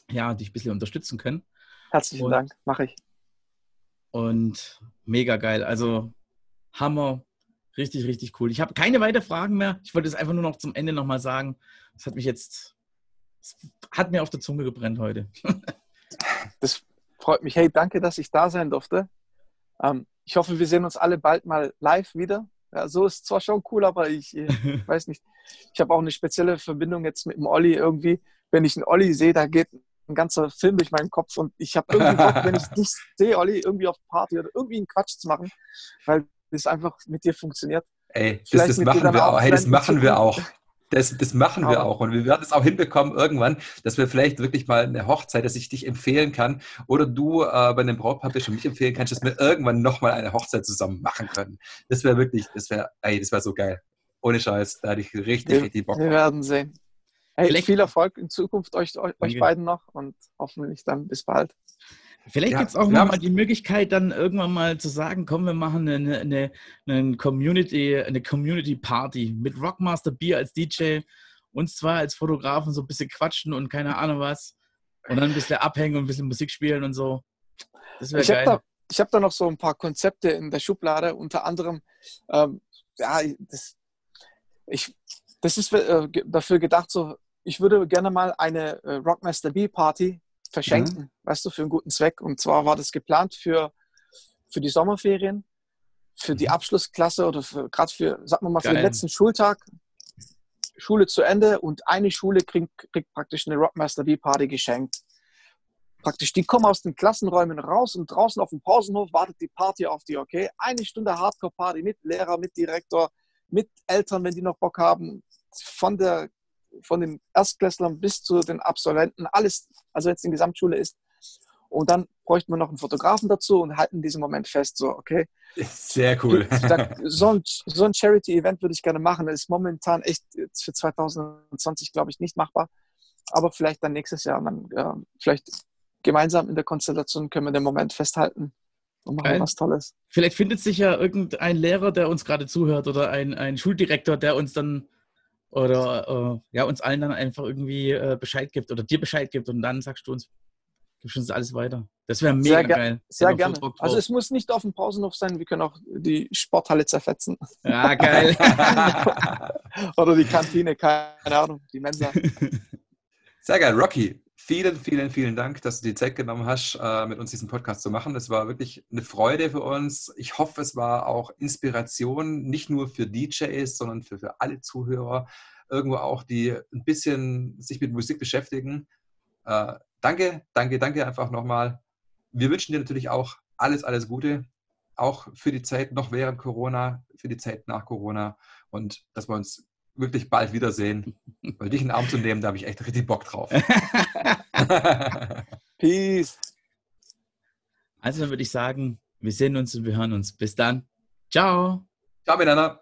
ja, dich ein bisschen unterstützen können. Herzlichen und, Dank, mache ich. Und mega geil. Also Hammer, richtig, richtig cool. Ich habe keine weiteren Fragen mehr. Ich wollte es einfach nur noch zum Ende nochmal sagen. Das hat mich jetzt, hat mir auf der Zunge gebrennt heute. *laughs* Das freut mich. Hey, danke, dass ich da sein durfte. Ähm, ich hoffe, wir sehen uns alle bald mal live wieder. Ja, so ist zwar schon cool, aber ich, ich *laughs* weiß nicht. Ich habe auch eine spezielle Verbindung jetzt mit dem Olli irgendwie. Wenn ich einen Olli sehe, da geht ein ganzer Film durch meinen Kopf und ich habe irgendwie Bock, wenn ich *laughs* dich sehe, Olli, irgendwie auf Party oder irgendwie einen Quatsch zu machen, weil das einfach mit dir funktioniert. Ey, das, das machen wir auch. Hey, das machen wir auch. Das, das machen wir auch. Und wir werden es auch hinbekommen irgendwann, dass wir vielleicht wirklich mal eine Hochzeit, dass ich dich empfehlen kann oder du äh, bei einem Brautpaar bist und mich empfehlen kannst, dass wir irgendwann nochmal eine Hochzeit zusammen machen können. Das wäre wirklich, das wäre, ey, das wäre so geil. Ohne Scheiß, da hätte ich richtig, wir, richtig Bock. Wir werden sehen. Hey, viel Erfolg in Zukunft euch, euch, euch beiden noch und hoffentlich dann bis bald. Vielleicht ja, gibt es auch ja. mal die Möglichkeit, dann irgendwann mal zu sagen, komm, wir machen eine, eine, eine, Community, eine Community Party mit Rockmaster B als DJ, uns zwar als Fotografen so ein bisschen quatschen und keine Ahnung was. Und dann ein bisschen abhängen und ein bisschen Musik spielen und so. Das wäre geil. Hab da, ich habe da noch so ein paar Konzepte in der Schublade, unter anderem, ähm, ja, das, ich, das ist äh, dafür gedacht, so ich würde gerne mal eine äh, Rockmaster B Party verschenken, mhm. weißt du, für einen guten Zweck. Und zwar war das geplant für, für die Sommerferien, für die mhm. Abschlussklasse oder gerade für, sagen wir mal, für Geil. den letzten Schultag. Schule zu Ende und eine Schule kriegt, kriegt praktisch eine Rockmaster B Party geschenkt. Praktisch, die kommen aus den Klassenräumen raus und draußen auf dem Pausenhof wartet die Party auf die, okay? Eine Stunde Hardcore-Party mit Lehrer, mit Direktor, mit Eltern, wenn die noch Bock haben, von der von den Erstklässlern bis zu den Absolventen, alles, also es eine Gesamtschule ist. Und dann bräuchten wir noch einen Fotografen dazu und halten diesen Moment fest, so, okay. Sehr cool. so ein, so ein Charity-Event würde ich gerne machen. Das ist momentan echt für 2020, glaube ich, nicht machbar. Aber vielleicht dann nächstes Jahr. dann, äh, vielleicht gemeinsam in der Konstellation können wir den Moment festhalten und machen Geil. was Tolles. Vielleicht findet sich ja irgendein Lehrer, der uns gerade zuhört oder ein, ein Schuldirektor, der uns dann oder äh, ja, uns allen dann einfach irgendwie äh, Bescheid gibt oder dir Bescheid gibt und dann sagst du uns, gibst uns alles weiter. Das wäre mega sehr geil. Sehr gerne. Also es muss nicht auf dem Pausenhof sein, wir können auch die Sporthalle zerfetzen. Ja, geil. *laughs* oder die Kantine, keine Ahnung, die Mensa. *laughs* Sehr geil, Rocky. Vielen, vielen, vielen Dank, dass du die Zeit genommen hast, äh, mit uns diesen Podcast zu machen. Es war wirklich eine Freude für uns. Ich hoffe, es war auch Inspiration, nicht nur für DJs, sondern für, für alle Zuhörer, irgendwo auch, die ein bisschen sich mit Musik beschäftigen. Äh, danke, danke, danke einfach nochmal. Wir wünschen dir natürlich auch alles, alles Gute, auch für die Zeit noch während Corona, für die Zeit nach Corona und dass wir uns wirklich bald wiedersehen. Weil dich in den Arm zu nehmen, da habe ich echt richtig Bock drauf. *laughs* *laughs* Peace. Also dann würde ich sagen, wir sehen uns und wir hören uns. Bis dann. Ciao. Ciao miteinander.